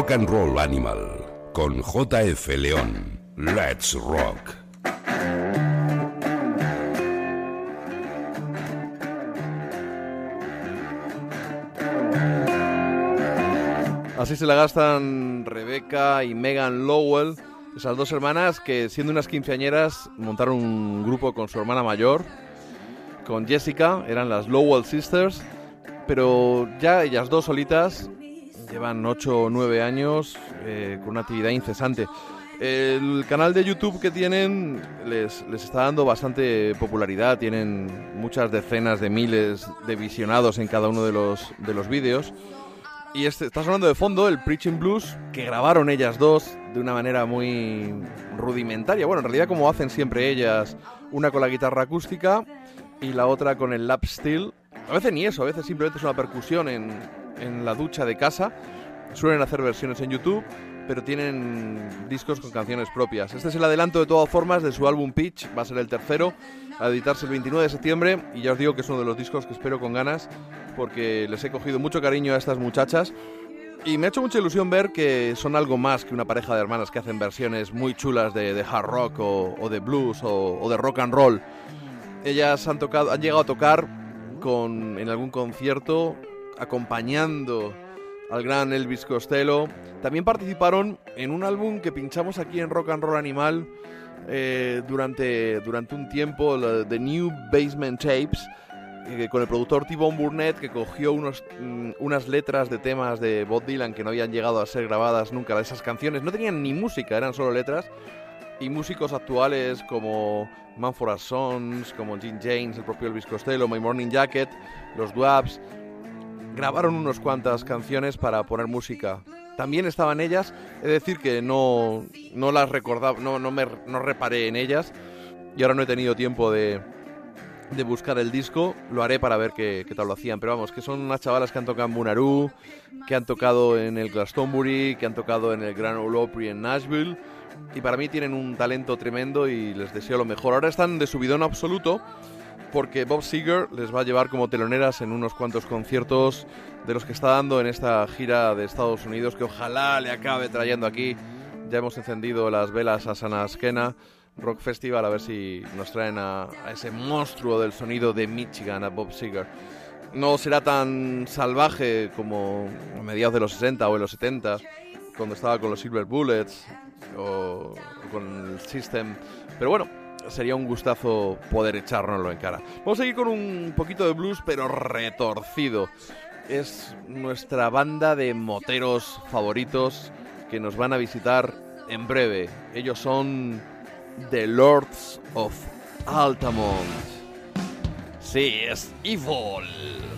Speaker 3: Rock and Roll Animal con JF León. Let's Rock.
Speaker 2: Así se la gastan Rebecca y Megan Lowell, esas dos hermanas que siendo unas quinceañeras montaron un grupo con su hermana mayor, con Jessica, eran las Lowell Sisters, pero ya ellas dos solitas llevan 8 o 9 años eh, con una actividad incesante. El canal de YouTube que tienen les, les está dando bastante popularidad, tienen muchas decenas de miles de visionados en cada uno de los, de los vídeos. Y este, está sonando de fondo el Preaching Blues que grabaron ellas dos de una manera muy rudimentaria. Bueno, en realidad como hacen siempre ellas, una con la guitarra acústica y la otra con el lap steel. A veces ni eso, a veces simplemente es una percusión en, en la ducha de casa. Suelen hacer versiones en YouTube, pero tienen discos con canciones propias. Este es el adelanto de todas formas de su álbum Pitch, va a ser el tercero, a editarse el 29 de septiembre y ya os digo que es uno de los discos que espero con ganas porque les he cogido mucho cariño a estas muchachas y me ha hecho mucha ilusión ver que son algo más que una pareja de hermanas que hacen versiones muy chulas de, hard rock o, o de blues o, o de rock and roll. Ellas han, tocado, han llegado a tocar con, en algún concierto acompañando al gran Elvis Costello. También participaron en un álbum que pinchamos aquí en Rock and Roll Animal eh, durante, durante un tiempo, The New Basement Tapes, eh, con el productor T-Bone Burnett, que cogió unos, mm, unas letras de temas de Bob Dylan que no habían llegado a ser grabadas nunca esas canciones. No tenían ni música, eran solo letras. Y músicos actuales como Manford and Sons, como Gene James, el propio Elvis Costello, My Morning Jacket, los Dwabs, grabaron unas cuantas canciones para poner música. También estaban ellas, es decir, que no, no las recordaba, no, no, me, no reparé en ellas y ahora no he tenido tiempo de, de buscar el disco, lo haré para ver qué, qué tal lo hacían. Pero vamos, que son unas chavalas que han tocado en Bunarú, que han tocado en el Glastonbury, que han tocado en el Grand Ole Opry en Nashville. Y para mí tienen un talento tremendo y les deseo lo mejor. Ahora están de subidón absoluto porque Bob Seger les va a llevar como teloneras en unos cuantos conciertos de los que está dando en esta gira de Estados Unidos que ojalá le acabe trayendo aquí. Ya hemos encendido las velas a Sana Askena Rock Festival a ver si nos traen a, a ese monstruo del sonido de Michigan, a Bob Seger. No será tan salvaje como a mediados de los 60 o en los 70, cuando estaba con los Silver Bullets o con el System. Pero bueno, sería un gustazo poder echárnoslo en cara. Vamos a seguir con un poquito de blues, pero retorcido. Es nuestra banda de moteros favoritos que nos van a visitar en breve. Ellos son The Lords of Altamont. Sí, es Evil.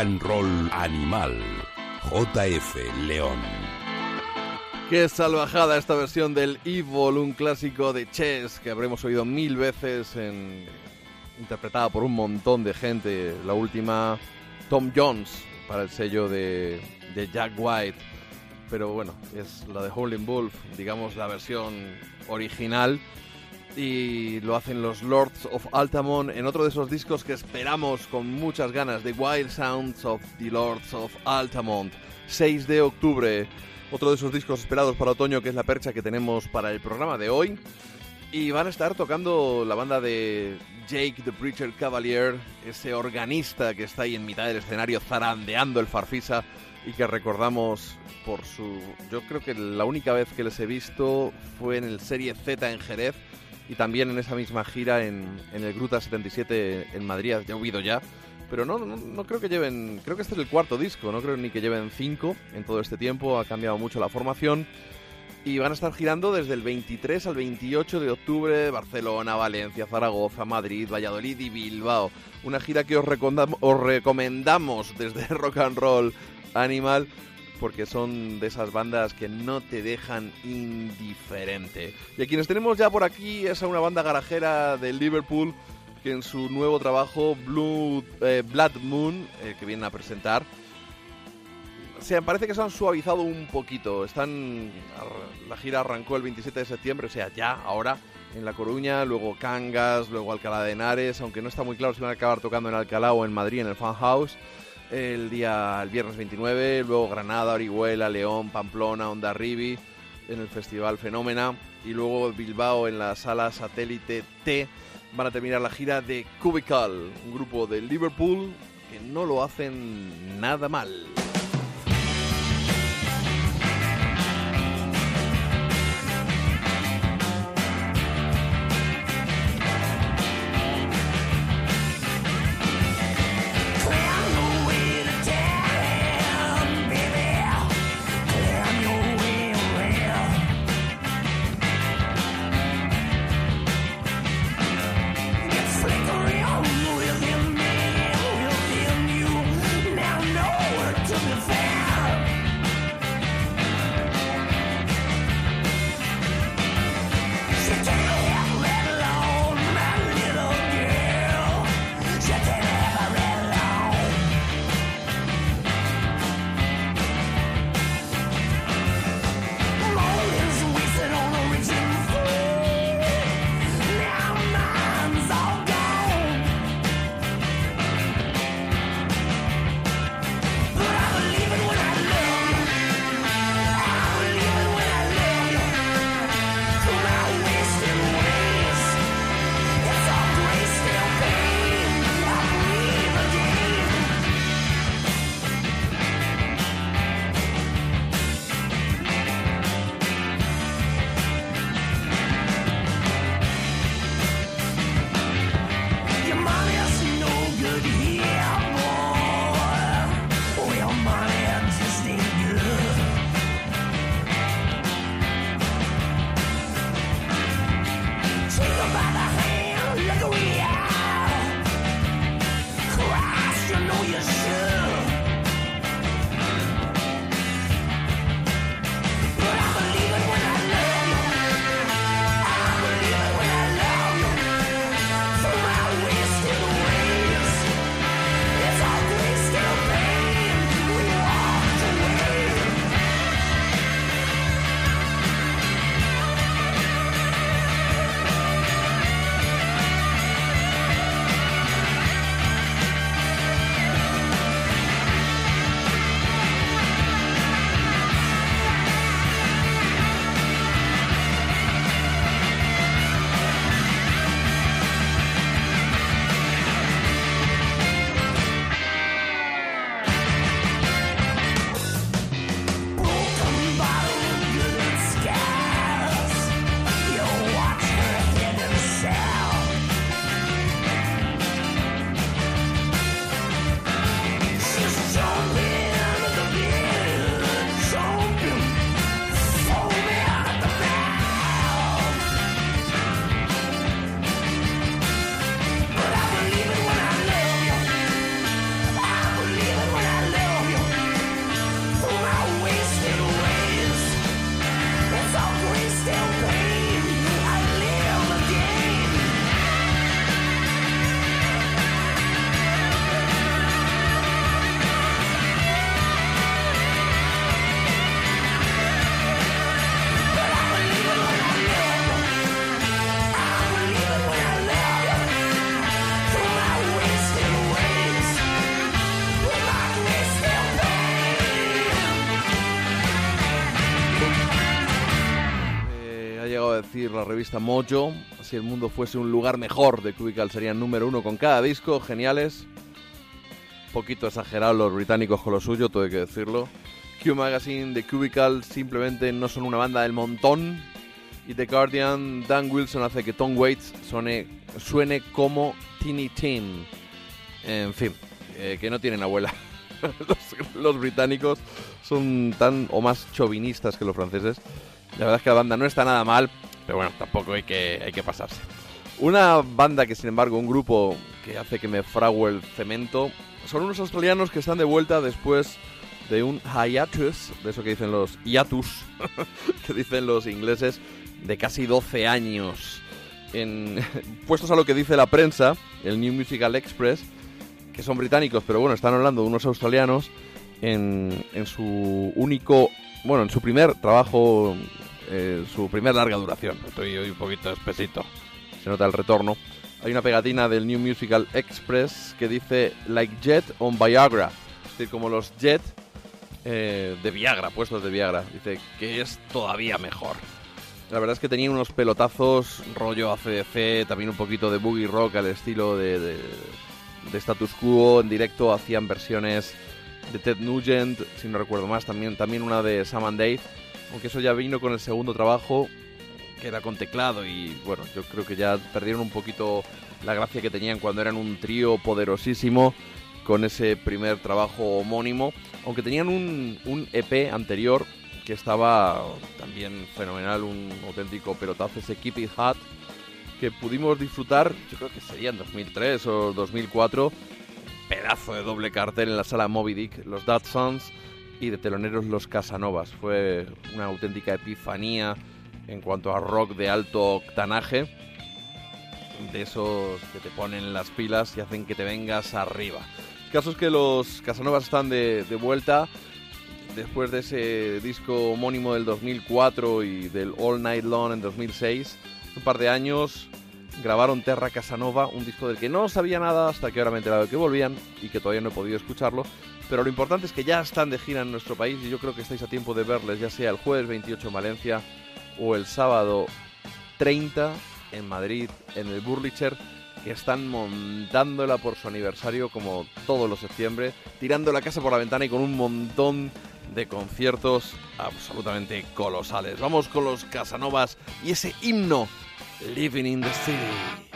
Speaker 11: And
Speaker 3: Roll Animal. JF León.
Speaker 2: Qué salvajada esta versión del Evil, un clásico de Chess que habremos oído mil veces, interpretada por un montón de gente. La última, Tom Jones, para el sello de, de Jack White. Pero bueno, es la de Howlin' Wolf, digamos la versión original. Y lo hacen los Lords of Altamont en otro de esos discos que esperamos con muchas ganas, The Wild Sounds of the Lords of Altamont. 6 de octubre, otro de esos discos esperados para otoño que es la percha que tenemos para el programa de hoy. Y van a estar tocando la banda de Jake the Preacher Cavalier, ese organista que está ahí en mitad del escenario zarandeando el farfisa y que recordamos por su... Yo creo que la única vez que les he visto fue en el Serie Z en Jerez y también en esa misma gira en, en el Gruta 77 en Madrid, ya he oído ya. Pero no, no, no creo que lleven, creo que este es el cuarto disco, no creo ni que lleven cinco en todo este tiempo, ha cambiado mucho la formación. Y van a estar girando desde el 23 al 28 de octubre, Barcelona, Valencia, Zaragoza, Madrid, Valladolid y Bilbao. Una gira que os, os recomendamos desde Rock and Roll Animal porque son de esas bandas que no te dejan indiferente. Y a quienes tenemos ya por aquí es a una banda garajera de Liverpool que en su nuevo trabajo Blue, eh, Blood Moon, eh, que vienen a presentar, se parece que se han suavizado un poquito. Están la gira arrancó el 27 de septiembre, o sea, ya, ahora en La Coruña, luego Cangas, luego Alcalá de Henares, aunque no está muy claro si van a acabar tocando en Alcalá o en Madrid en el Fan House. El día el viernes 29, luego Granada, Orihuela, León, Pamplona, Ondarribi en el Festival Fenómena y luego Bilbao en la sala satélite T van a terminar la gira de Cubicle, un grupo de Liverpool que no lo hacen nada mal. Revista Mojo. Si el mundo fuese un lugar mejor, The Cubicle serían número uno con cada disco. Geniales. Poquito exagerado los británicos con lo suyo, todo hay que decirlo. Q Magazine, The Cubicle simplemente no son una banda del montón. Y The Guardian, Dan Wilson hace que Tom Waits suene, suene como Teeny Tim. En fin, eh, que no tienen abuela. los, los británicos son tan o más chauvinistas que los franceses. La verdad es que la banda no está nada mal, pero bueno, tampoco hay que, hay que pasarse. Una banda que, sin embargo, un grupo que hace que me frague el cemento, son unos australianos que están de vuelta después de un hiatus, de eso que dicen los hiatus, que dicen los ingleses, de casi 12 años. En, puestos a lo que dice la prensa, el New Musical Express, que son británicos, pero bueno, están hablando de unos australianos en, en su único, bueno, en su primer trabajo, eh, su primer larga duración. Estoy hoy un poquito espesito, se nota el retorno. Hay una pegatina del New Musical Express que dice Like Jet on Viagra, es decir, como los Jet eh, de Viagra, puestos de Viagra. Dice que es todavía mejor. La verdad es que tenía unos pelotazos, rollo ACDC, también un poquito de boogie rock al estilo de, de, de Status Quo. En directo hacían versiones de Ted Nugent, si no recuerdo más, también, también una de Sam and Dave. Aunque eso ya vino con el segundo trabajo, que era con teclado. Y bueno, yo creo que ya perdieron un poquito la gracia que tenían cuando eran un trío poderosísimo con ese primer trabajo homónimo. Aunque tenían un, un EP anterior que estaba también fenomenal, un auténtico pelotazo, ese Keep It Hot, que pudimos disfrutar, yo creo que sería en 2003 o 2004, pedazo de doble cartel en la sala Moby Dick, los Dad Sons y de teloneros los Casanovas. Fue una auténtica epifanía en cuanto a rock de alto octanaje, de esos que te ponen las pilas y hacen que te vengas arriba. El caso es que los Casanovas están de, vuelta después de ese disco homónimo del 2004 y del All Night Long en 2006, un par de años grabaron Terra Casanova, un disco del que no sabía nada hasta que ahora me he enterado de que volvían y que todavía no he podido escucharlo. Pero lo importante es que ya están de gira en nuestro país y yo creo que estáis a tiempo de verles, ya sea el jueves 28 en Valencia o el sábado 30 en Madrid, en el Burlicher, que están montándola por su aniversario como todos los septiembre, tirando la casa por la ventana y con un montón de conciertos absolutamente colosales. Vamos con los Casanovas y ese himno, Living in the City.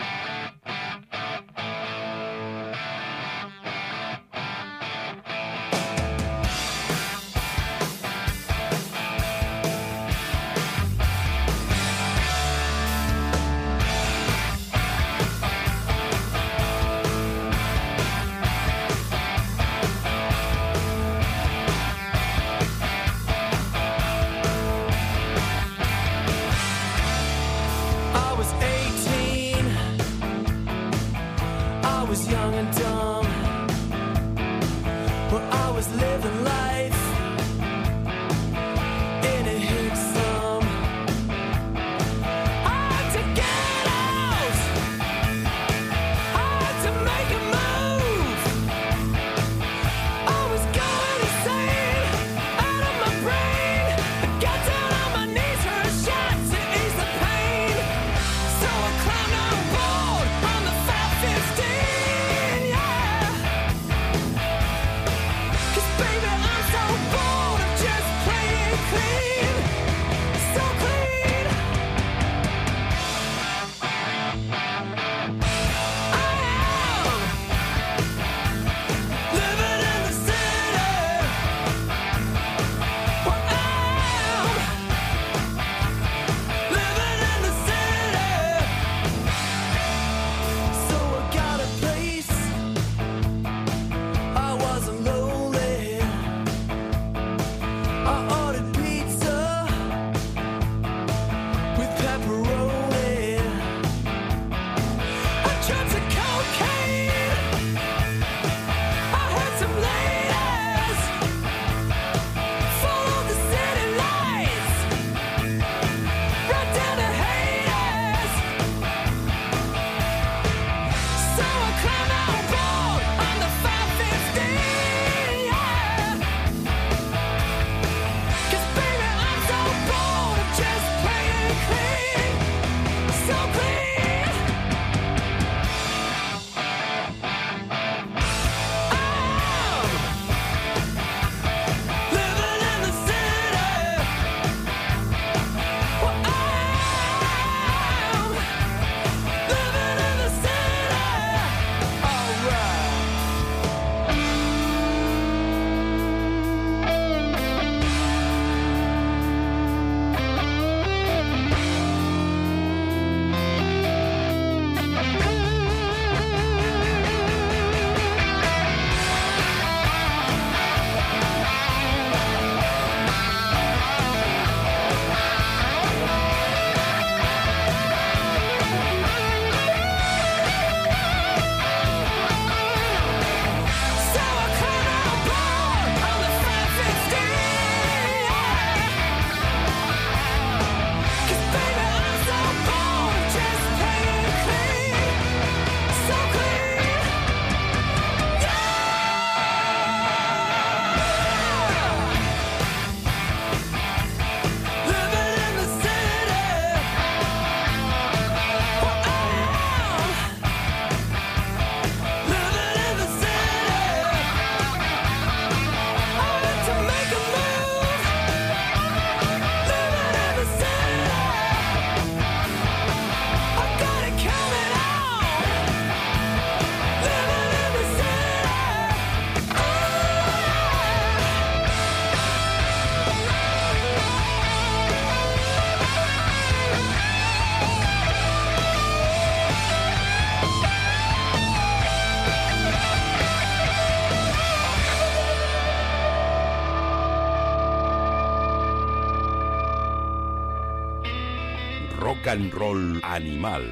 Speaker 7: And
Speaker 3: Roll Animal.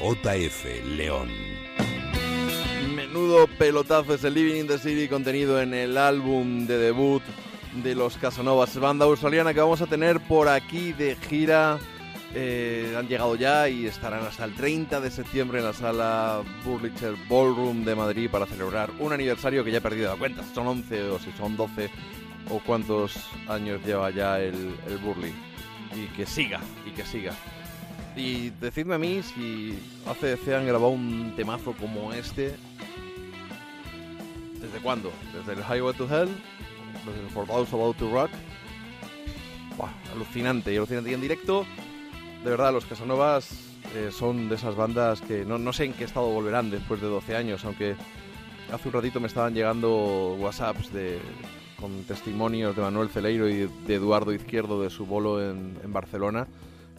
Speaker 3: JF León.
Speaker 2: Menudo pelotazo es el Living in the City contenido en el álbum de debut de los Casanovas, banda australiana que vamos a tener por aquí de gira. Eh, han llegado ya y estarán hasta el 30 de septiembre en la sala Burlitzer Ballroom de Madrid para celebrar un aniversario que ya he perdido la cuenta. Son 11 o si son 12 o cuántos años lleva ya el, el. Y que siga, y que siga. Y decidme a mí si ACDC han grabado un temazo como este. ¿Desde cuándo? ¿Desde el Highway to Hell? ¿Desde el For About to Rock? Buah, alucinante, y alucinante. Y en directo, de verdad, los Casanovas eh, son de esas bandas que no, no sé en qué estado volverán después de 12 años, aunque hace un ratito me estaban llegando WhatsApps con testimonios de Manuel Celeiro y de Eduardo Izquierdo de su bolo en Barcelona,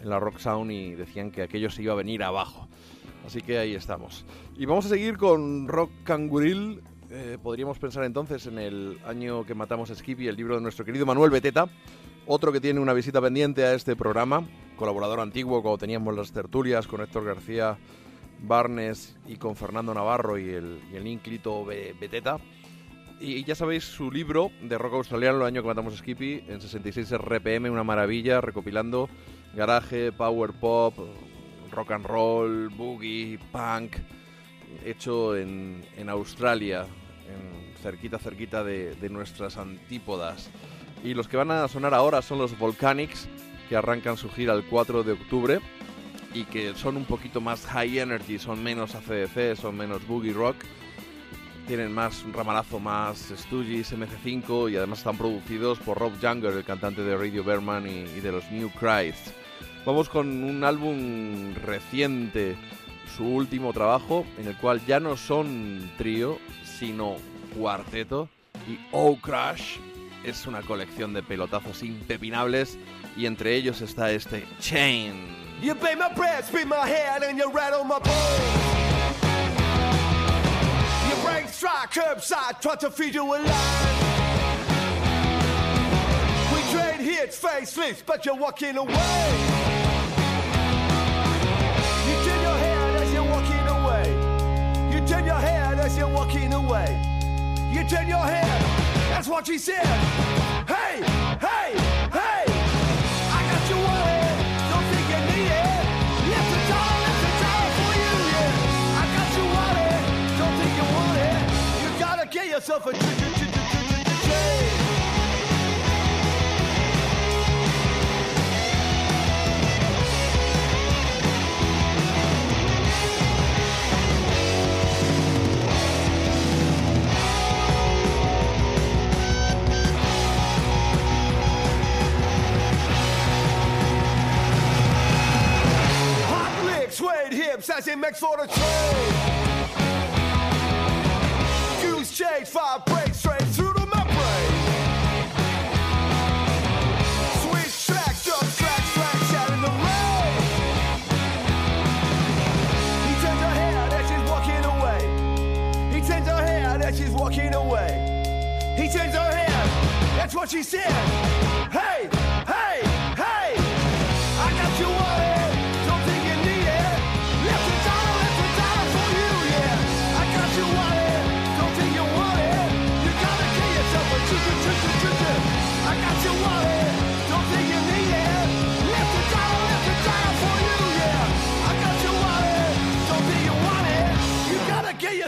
Speaker 2: en la Rock Sound, y decían que aquello se iba a venir abajo. Así que ahí estamos. Y vamos a seguir con Rock Canguril. Eh, podríamos pensar entonces en el año que matamos a Skippy, el libro de nuestro querido Manuel Beteta, otro que tiene una visita pendiente a este programa, colaborador antiguo cuando teníamos las tertulias con Héctor García Barnes y con Fernando Navarro y el, y Beteta. Y ya sabéis su libro de rock australiano, el año que matamos a Skippy, en 66 RPM, una maravilla, recopilando garaje, power pop, rock and roll, boogie, punk, hecho en, en Australia, en cerquita, cerquita de, de nuestras antípodas. Y los que van a sonar ahora son los Volcanics, que arrancan su gira el 4 de octubre y que son un poquito más high energy, son menos ACDC, son menos boogie rock, tienen más un ramalazo más Stooges, MC5 y además están producidos por Rob Younger, el cantante de Radio Berman y, y de los New Christ. Vamos con un álbum reciente, su último trabajo, en el cual ya no son trío, sino cuarteto. Y Oh Crash es una colección de pelotazos impepinables y entre ellos está este Chain.
Speaker 11: You pay my bread, spin my head, and you rattle my bones. You break strike curbside, try to feed you a line. We trade hits, face flips, but you're walking away. Away. You turn your head, that's what she said. Hey, hey, hey, I got you worried, don't think you need it. For you, yeah. I got you don't think you want it. You gotta get yourself a tr- hips as he makes for the trade. Goose chase, five breaks straight through the membrane. Switch tracks, jump tracks, tracks out in the rain. He turns her head as she's walking away. He turns her head as she's walking away. He turns her head, that's what she said. Hey,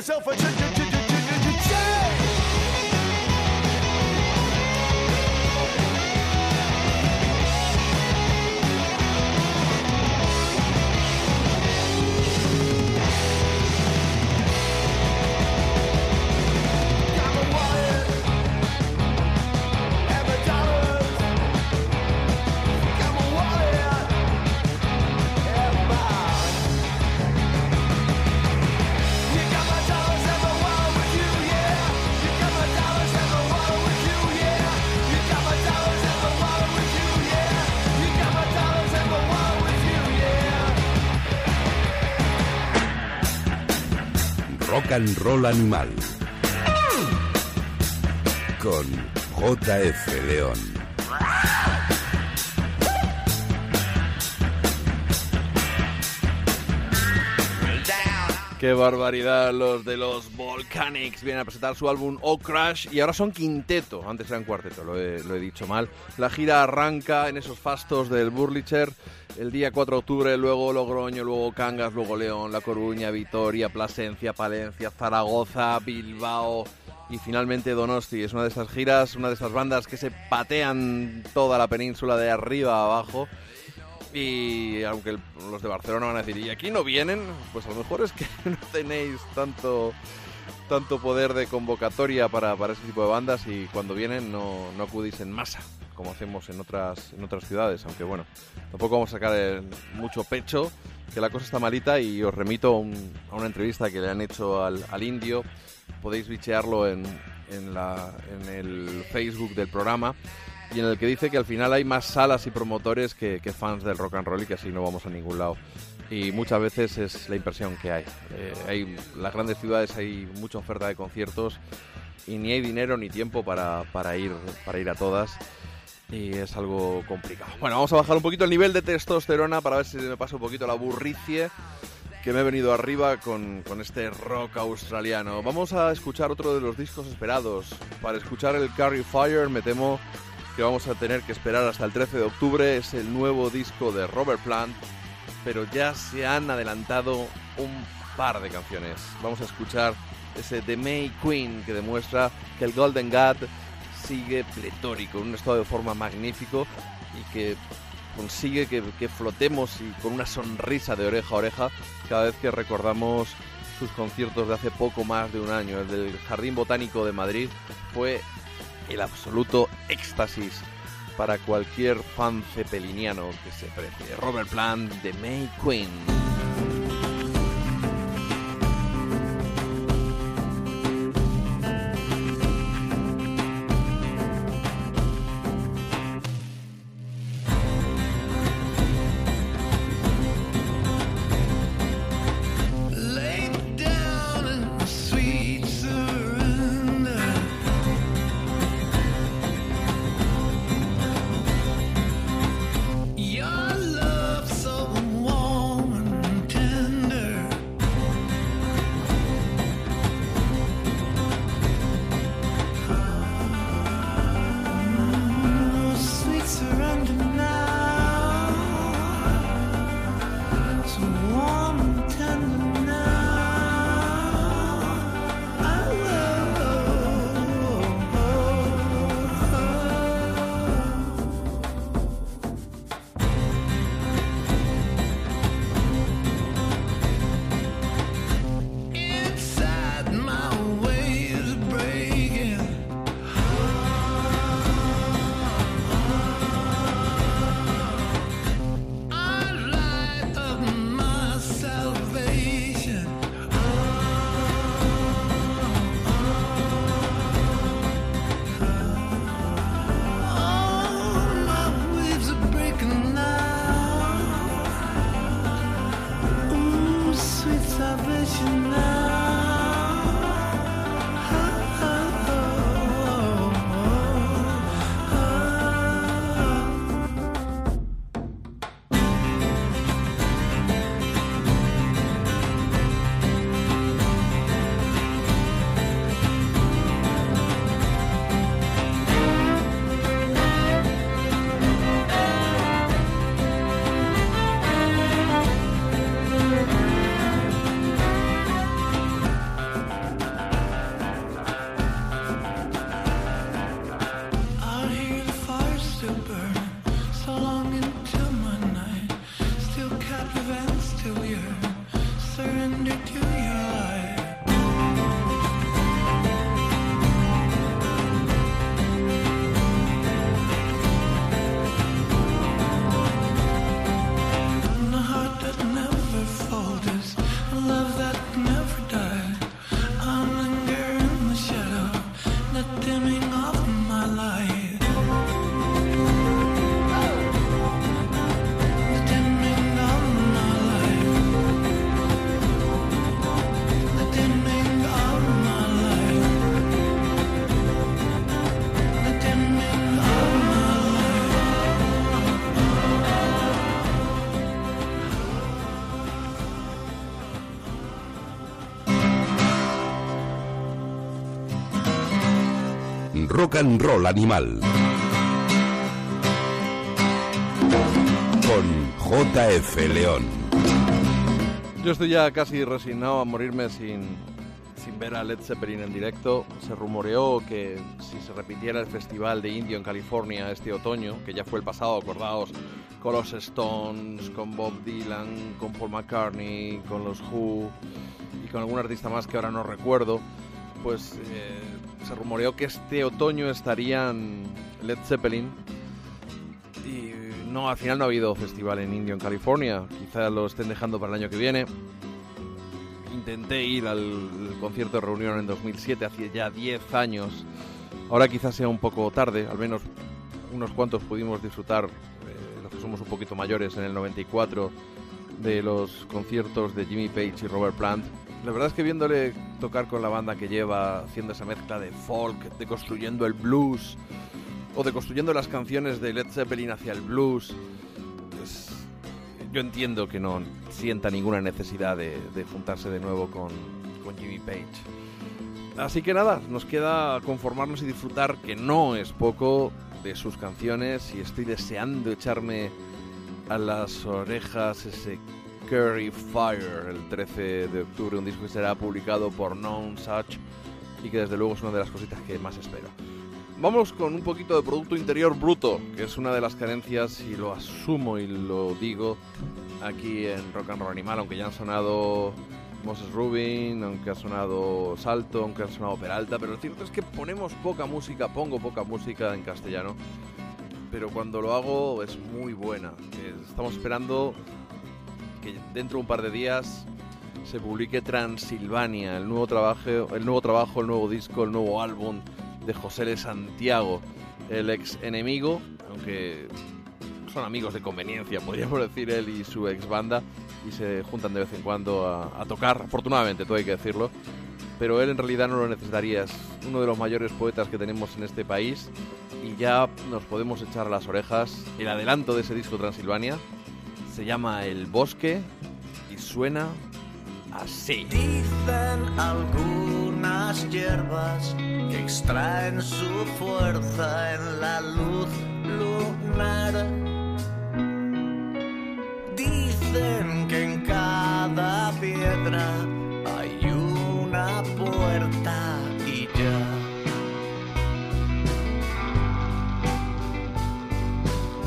Speaker 11: yourself a choo
Speaker 3: and animal. Con JF León.
Speaker 2: Qué barbaridad los de los Volcanics. Vienen a presentar su álbum Oh Crash y ahora son quinteto. Antes eran cuarteto, lo he, lo he dicho mal. La gira arranca en esos fastos del Burlicher el día 4 de octubre, luego Logroño, luego Cangas, luego León, La Coruña, Vitoria, Plasencia, Palencia, Zaragoza, Bilbao y finalmente Donosti. Es una de esas giras, una de esas bandas que se patean toda la península de arriba a abajo. Y aunque los de Barcelona van a decir, ¿y aquí no vienen? Pues a lo mejor es que no tenéis tanto, tanto poder de convocatoria para, para ese tipo de bandas y cuando vienen no, no acudís en masa, como hacemos en otras, en otras ciudades. Aunque bueno, tampoco vamos a sacar eh, mucho pecho, que la cosa está malita y os remito a, un- a una entrevista que le han hecho al, al indio. Podéis bichearlo en, en, la, en el Facebook del programa y en el que dice que al final hay más salas y promotores que, que fans del rock and roll y que así no vamos a ningún lado. Y muchas veces es la impresión que hay. Eh, hay las grandes ciudades hay mucha oferta de conciertos y ni hay dinero ni tiempo para, para ir, para ir a todas. Y es algo complicado. Bueno, vamos a bajar un poquito el nivel de testosterona para ver si me pasa un poquito la burricie que me he venido arriba con, con este rock australiano. Vamos a escuchar otro de los discos esperados. Para escuchar el Carry Fire me temo que vamos a tener que esperar hasta el 13 de octubre. Es el nuevo disco de Robert Plant, pero ya se han adelantado un par de canciones. Vamos a escuchar ese The May Queen que demuestra que el Golden God sigue pletórico, en un estado de forma magnífico y que consigue que, que flotemos y con una sonrisa de oreja a oreja cada vez que recordamos sus conciertos de hace poco más de un año. El del Jardín Botánico de Madrid fue el absoluto éxtasis para cualquier fan cepeliniano que se precie. Robert Plant de May Queen.
Speaker 3: Rock and Roll Animal. Con JF León.
Speaker 2: Yo estoy ya casi resignado a morirme sin, sin ver a Led Zeppelin en directo. Se rumoreó que si se repitiera el festival de Indio en California este otoño, que ya fue el pasado, acordaos, con los Stones, con Bob Dylan, con Paul McCartney, con los Who y con algún artista más que ahora no recuerdo, pues eh, se rumoreó que este otoño estarían Led Zeppelin y no, al final no ha habido festival en Indio en California. Quizá lo estén dejando para el año que viene. Intenté ir al, concierto de reunión en 2007, hace ya 10 años. Ahora quizás sea un poco tarde, al menos unos cuantos pudimos disfrutar, eh, los que somos un poquito mayores, en el 94, de los conciertos de Jimmy Page y Robert Plant. La verdad es que viéndole tocar con la banda que lleva, haciendo esa mezcla de folk, de construyendo el blues, o de construyendo las canciones de Led Zeppelin hacia el blues, pues, yo entiendo que no sienta ninguna necesidad de, de juntarse de nuevo con, con Jimmy Page. Así que nada, nos queda conformarnos y disfrutar, que no es poco, de sus canciones y estoy deseando echarme a las orejas ese Curry Fire el 13 de octubre, un disco que será publicado por Known Such y que desde luego es una de las cositas que más espero. Vamos con un poquito de Producto Interior Bruto, que es una de las carencias, y lo asumo y lo digo aquí en Rock and Roll Animal, aunque ya han sonado Moses Rubin, aunque ha sonado Salto, aunque ha sonado Peralta, pero lo cierto es que ponemos poca música, pongo poca música en castellano, pero cuando lo hago es muy buena. Eh, Estamos esperando que dentro de un par de días se publique Transilvania, el nuevo trabajo, el nuevo trabajo, el nuevo disco, el nuevo álbum de José L. Santiago, el ex enemigo, aunque son amigos de conveniencia, podríamos decir él y su ex banda, y se juntan de vez en cuando a, a tocar, afortunadamente, todo hay que decirlo. Pero él en realidad no lo necesitaría, es uno de los mayores poetas que tenemos en este país y ya nos podemos echar a las orejas el adelanto de ese disco Transilvania. Se llama El Bosque y suena así.
Speaker 7: Dicen algunas hierbas que extraen su fuerza en la luz lunar. Dicen que en cada piedra hay una puerta y ya.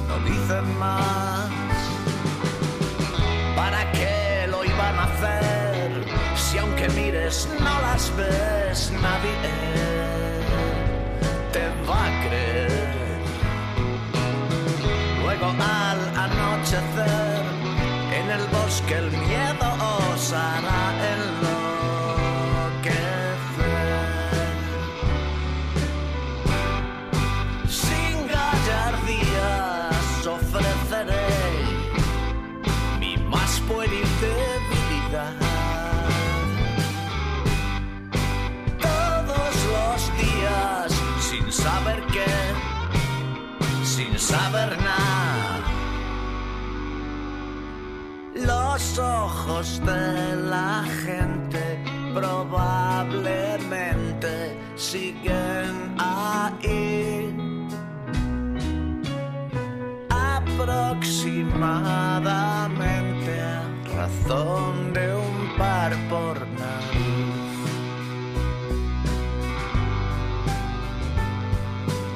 Speaker 7: No dicen más. ¿Para qué lo iban a hacer? Si aunque mires no las ves, nadie te va a creer. Luego al anochecer, en el bosque el miedo os hará sin saber nada. Los ojos de la gente probablemente siguen ahí. aproximadamente a razón de un par por nariz.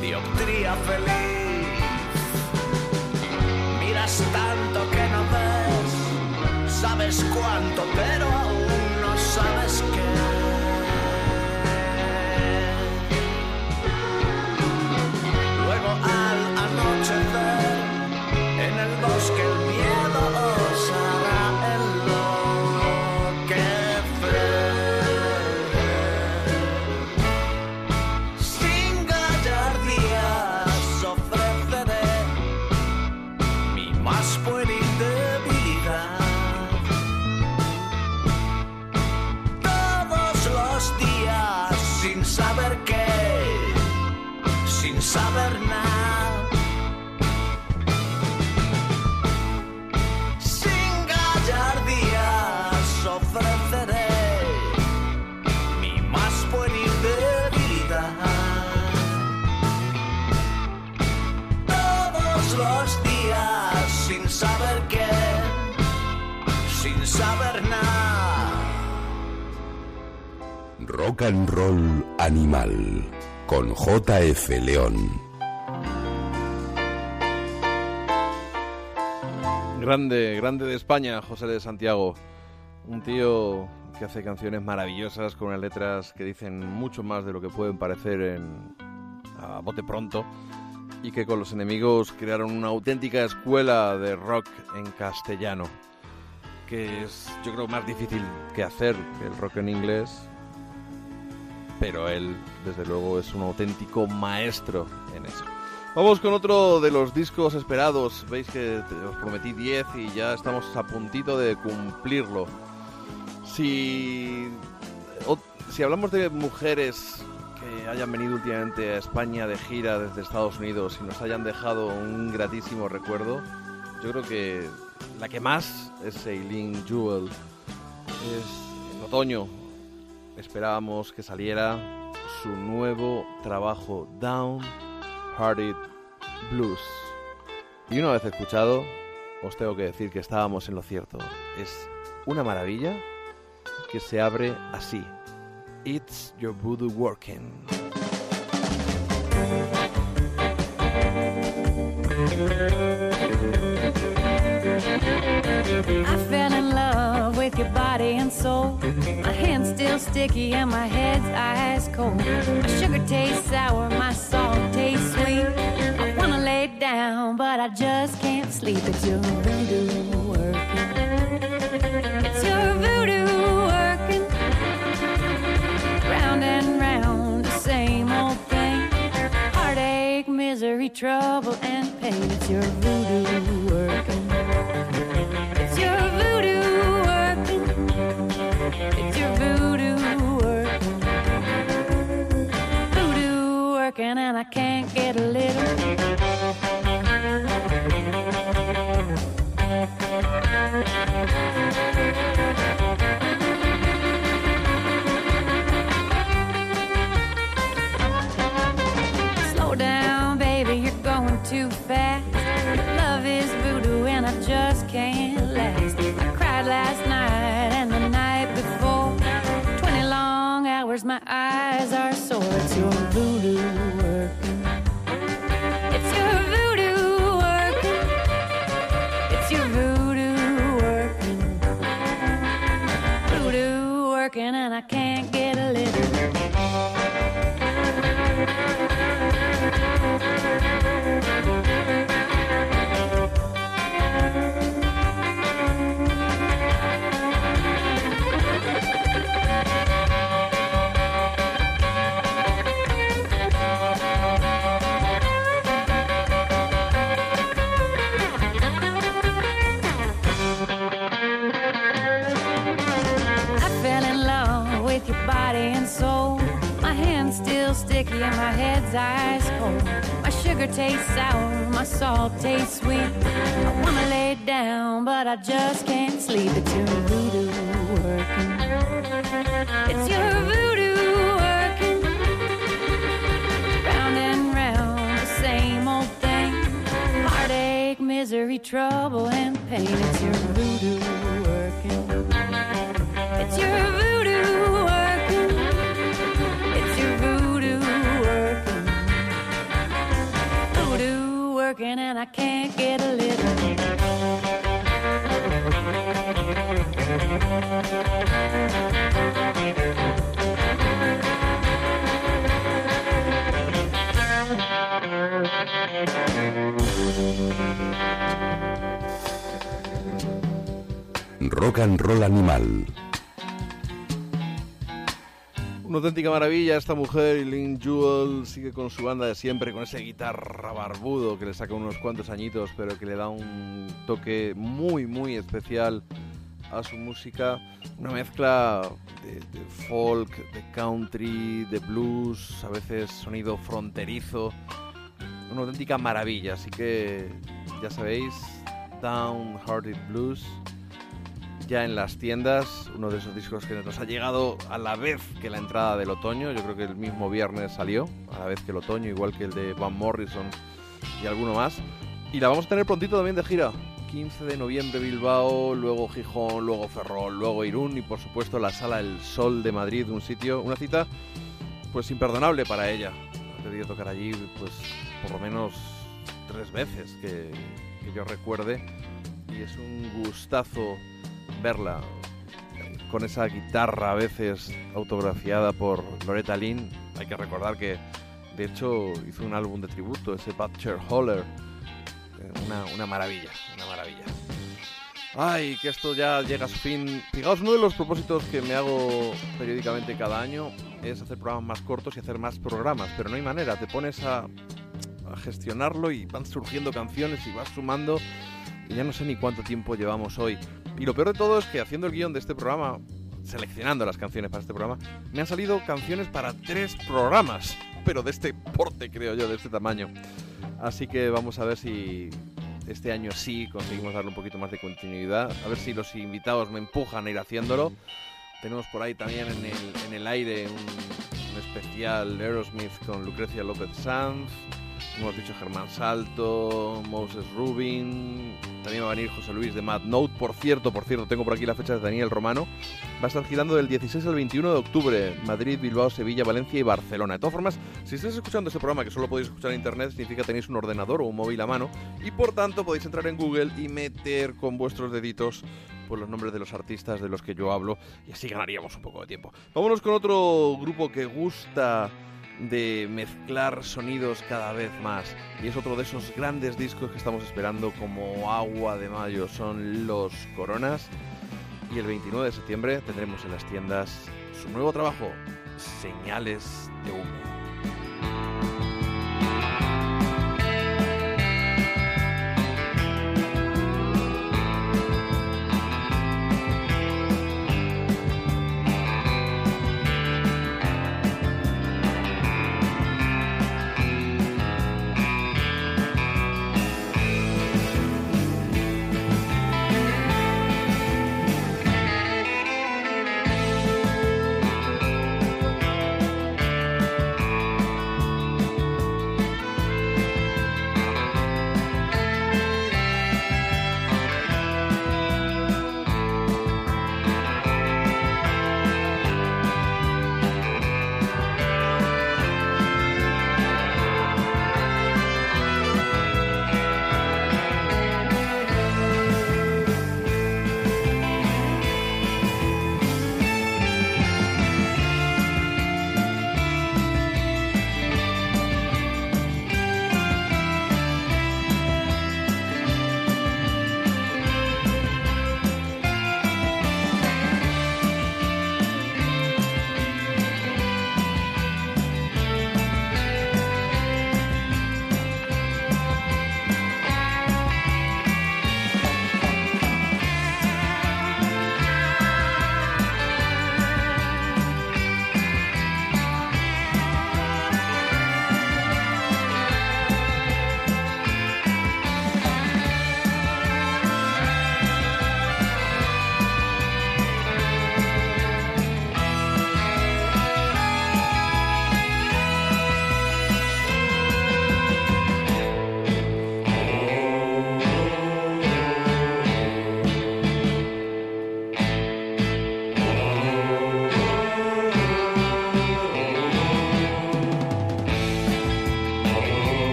Speaker 7: Dioptría feliz, tanto que no ves, sabes cuánto, pero
Speaker 3: con JF León.
Speaker 2: Grande, grande de España, José de Santiago. Un tío que hace canciones maravillosas con unas letras que dicen mucho más de lo que pueden parecer en, a bote pronto y que con los enemigos crearon una auténtica escuela de rock en castellano que es yo creo más difícil que hacer que el rock en inglés pero él desde luego es un auténtico maestro en eso. Vamos con otro de los discos esperados. Veis que os prometí 10 y ya estamos a puntito de cumplirlo. Si, si hablamos de mujeres que hayan venido últimamente a España de gira desde Estados Unidos y nos hayan dejado un gratísimo recuerdo, yo creo que la que más es Eileen Jewell. Es en otoño. Esperábamos que saliera su nuevo trabajo, Down Hearted Blues. Y una vez escuchado, os tengo que decir que estábamos en lo cierto. Es una maravilla que se abre así. It's your voodoo working.
Speaker 4: With your body and soul. My hand's still sticky and my head's ice cold. My sugar tastes sour, my salt tastes sweet. I wanna lay down, but I just can't sleep. It's your voodoo working. It's your voodoo working. Round and round, the same old thing. Heartache, misery, trouble, and pain. It's your voodoo working. It's your voodoo working, and I can't get a little. Slow down, baby, you're going too fast. Love is voodoo, and I just can't last. I cried last night and the night before. 20 long hours, my eyes are sore. It's your voodoo and I can't ice cold. My sugar tastes sour, my salt tastes sweet. I wanna lay down, but I just can't sleep. It's your voodoo working. It's your voodoo working. Round and round, the same old thing. Heartache, misery, trouble, and pain. It's your voodoo and
Speaker 3: Animal.
Speaker 2: Una auténtica maravilla esta mujer, Lynn Jewel, sigue con su banda de siempre, con ese guitarra barbudo que le saca unos cuantos añitos, pero que le da un toque muy, muy especial a su música. Una mezcla de, de folk, de country, de blues, a veces sonido fronterizo. Una auténtica maravilla, así que ya sabéis, Downhearted Blues ya en las tiendas, uno de esos discos que nos ha llegado a la vez que la entrada del otoño, yo creo que el mismo viernes salió, a la vez que el otoño, igual que el de Van Morrison y alguno más. Y la vamos a tener prontito también de gira. 15 de noviembre Bilbao, luego Gijón, luego Ferrol, luego Irún y por supuesto la Sala El Sol de Madrid, un sitio, una cita pues imperdonable para ella. Ha debido tocar allí pues por lo menos tres veces que yo recuerde y es un gustazo verla con esa guitarra a veces autografiada por Loretta Lynn. Hay que recordar que de hecho hizo un álbum de tributo, ese Butcher Holler. Eh, Una, una maravilla, una maravilla. Ay, que esto ya llega a su fin. Fijaos, uno de los propósitos que me hago periódicamente cada año es hacer programas más cortos y hacer más programas, pero no hay manera, te pones a gestionarlo y van surgiendo canciones y vas sumando y ya no sé ni cuánto tiempo llevamos hoy. Y lo peor de todo es que haciendo el guion de este programa, seleccionando las canciones para este programa, me han salido canciones para tres programas, pero de este porte, creo yo, de este tamaño. Así que vamos a ver si este año sí conseguimos darle un poquito más de continuidad, a ver si los invitados me empujan a ir haciéndolo. Tenemos por ahí también en el, aire un, un especial Aerosmith con Lucrecia López Sanz. Hemos dicho Germán Salto, Moses Rubin, también va a venir José Luis de Mad Note. Por cierto, por cierto, tengo por aquí la fecha de Daniel Romano. Va a estar girando del 16 al 21 de octubre. Madrid, Bilbao, Sevilla, Valencia y Barcelona. De todas formas, si estáis escuchando este programa, que solo podéis escuchar en internet, significa que tenéis un ordenador o un móvil a mano. Y por tanto podéis entrar en Google y meter con vuestros deditos pues, los nombres de los artistas de los que yo hablo. Y así ganaríamos un poco de tiempo. Vámonos con otro grupo que gusta de mezclar sonidos cada vez más. Y es otro de esos grandes discos que estamos esperando como agua de mayo. Son los Coronas. Y el 29 de septiembre tendremos en las tiendas su nuevo trabajo, Señales de Humo.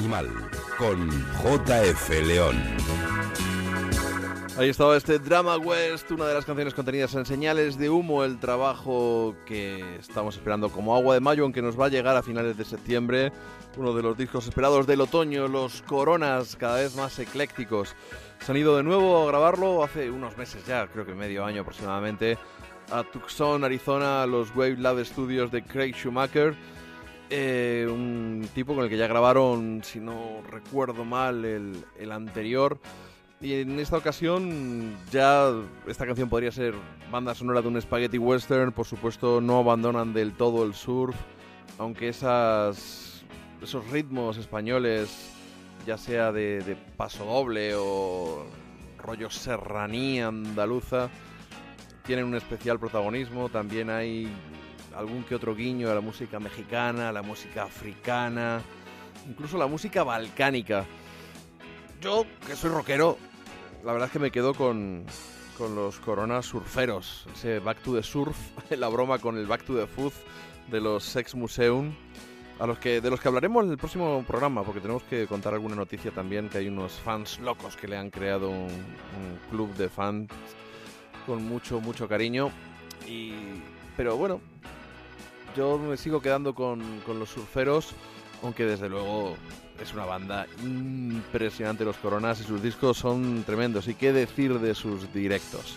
Speaker 3: Animal con JF León.
Speaker 2: Ahí estaba este Drama West, una de las canciones contenidas en Señales de Humo, el trabajo que estamos esperando como agua de mayo, aunque nos va a llegar a finales de septiembre, uno de los discos esperados del otoño, los Coronas, cada vez más eclécticos. Se han ido de nuevo a grabarlo hace unos meses ya, creo que medio año aproximadamente, a Tucson, Arizona, a los Wave Lab Studios de Craig Schumacher. Eh, un tipo con el que ya grabaron, si no recuerdo mal, el, el anterior. Y en esta ocasión ya esta canción podría ser banda sonora de un spaghetti western. Por supuesto no abandonan del todo el surf, aunque esas, esos ritmos españoles, ya sea de, de paso doble o rollo serranía andaluza, tienen un especial protagonismo. También hay algún que otro guiño a la música mexicana, a la música africana, incluso la música balcánica. Yo, que soy rockero, la verdad es que me quedo con, con los coronas surferos. Ese Back to the Surf, la broma con el Back to the Food de los Sex Museum. A los que, de los que hablaremos en el próximo programa, porque tenemos que contar alguna noticia también, que hay unos fans locos que le han creado un, un club de fans con mucho, mucho cariño. Y, pero bueno, yo me sigo quedando con, con los surferos, aunque desde luego es una banda impresionante los Coronas y sus discos son tremendos. ¿Y qué decir de sus directos?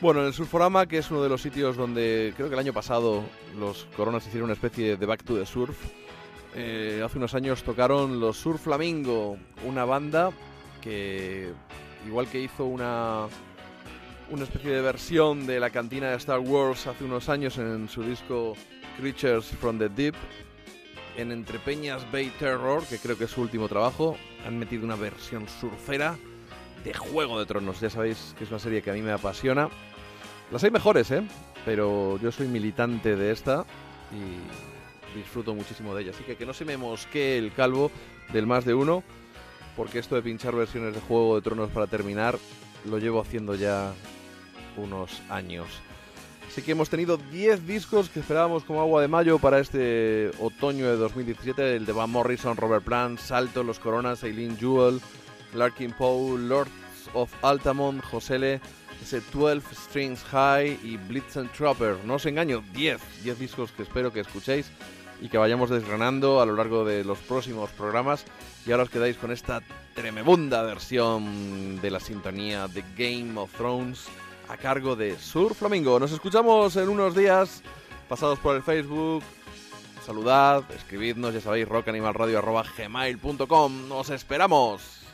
Speaker 2: Bueno, en el Surforama, que es uno de los sitios donde creo que el año pasado los Coronas hicieron una especie de Back to the Surf, eh, hace unos años tocaron los Surf Flamingo, una banda que, igual que hizo una, una especie de versión de la cantina de Star Wars hace unos años en su disco Creatures from the Deep, en Entrepeñas Bay Terror, que creo que es su último trabajo, han metido una versión surfera de Juego de Tronos. Ya sabéis que es una serie que a mí me apasiona. Las hay mejores, ¿eh? Pero yo soy militante de esta y disfruto muchísimo de ella. Así que que no se me mosquee el calvo del más de uno, porque esto de pinchar versiones de Juego de Tronos para terminar lo llevo haciendo ya unos años. Así que hemos tenido 10 discos que esperábamos como agua de mayo para este otoño de 2017. El de Van Morrison, Robert Plant, Salto, Los Coronas, Eileen Jewell, Larkin Poe, Lords of Altamont, Josele, ese 12 Strings High y Blitz and Trapper. No os engaño, 10. 10 discos que espero que escuchéis y que vayamos desgranando a lo largo de los próximos programas. Y ahora os quedáis con esta tremebunda versión de la sintonía de Game of Thrones a cargo de Sur Flamingo. Nos escuchamos en unos días pasados por el Facebook. Saludad, escribidnos, ya sabéis, rockanimalradio.gmail.com. ¡Nos esperamos!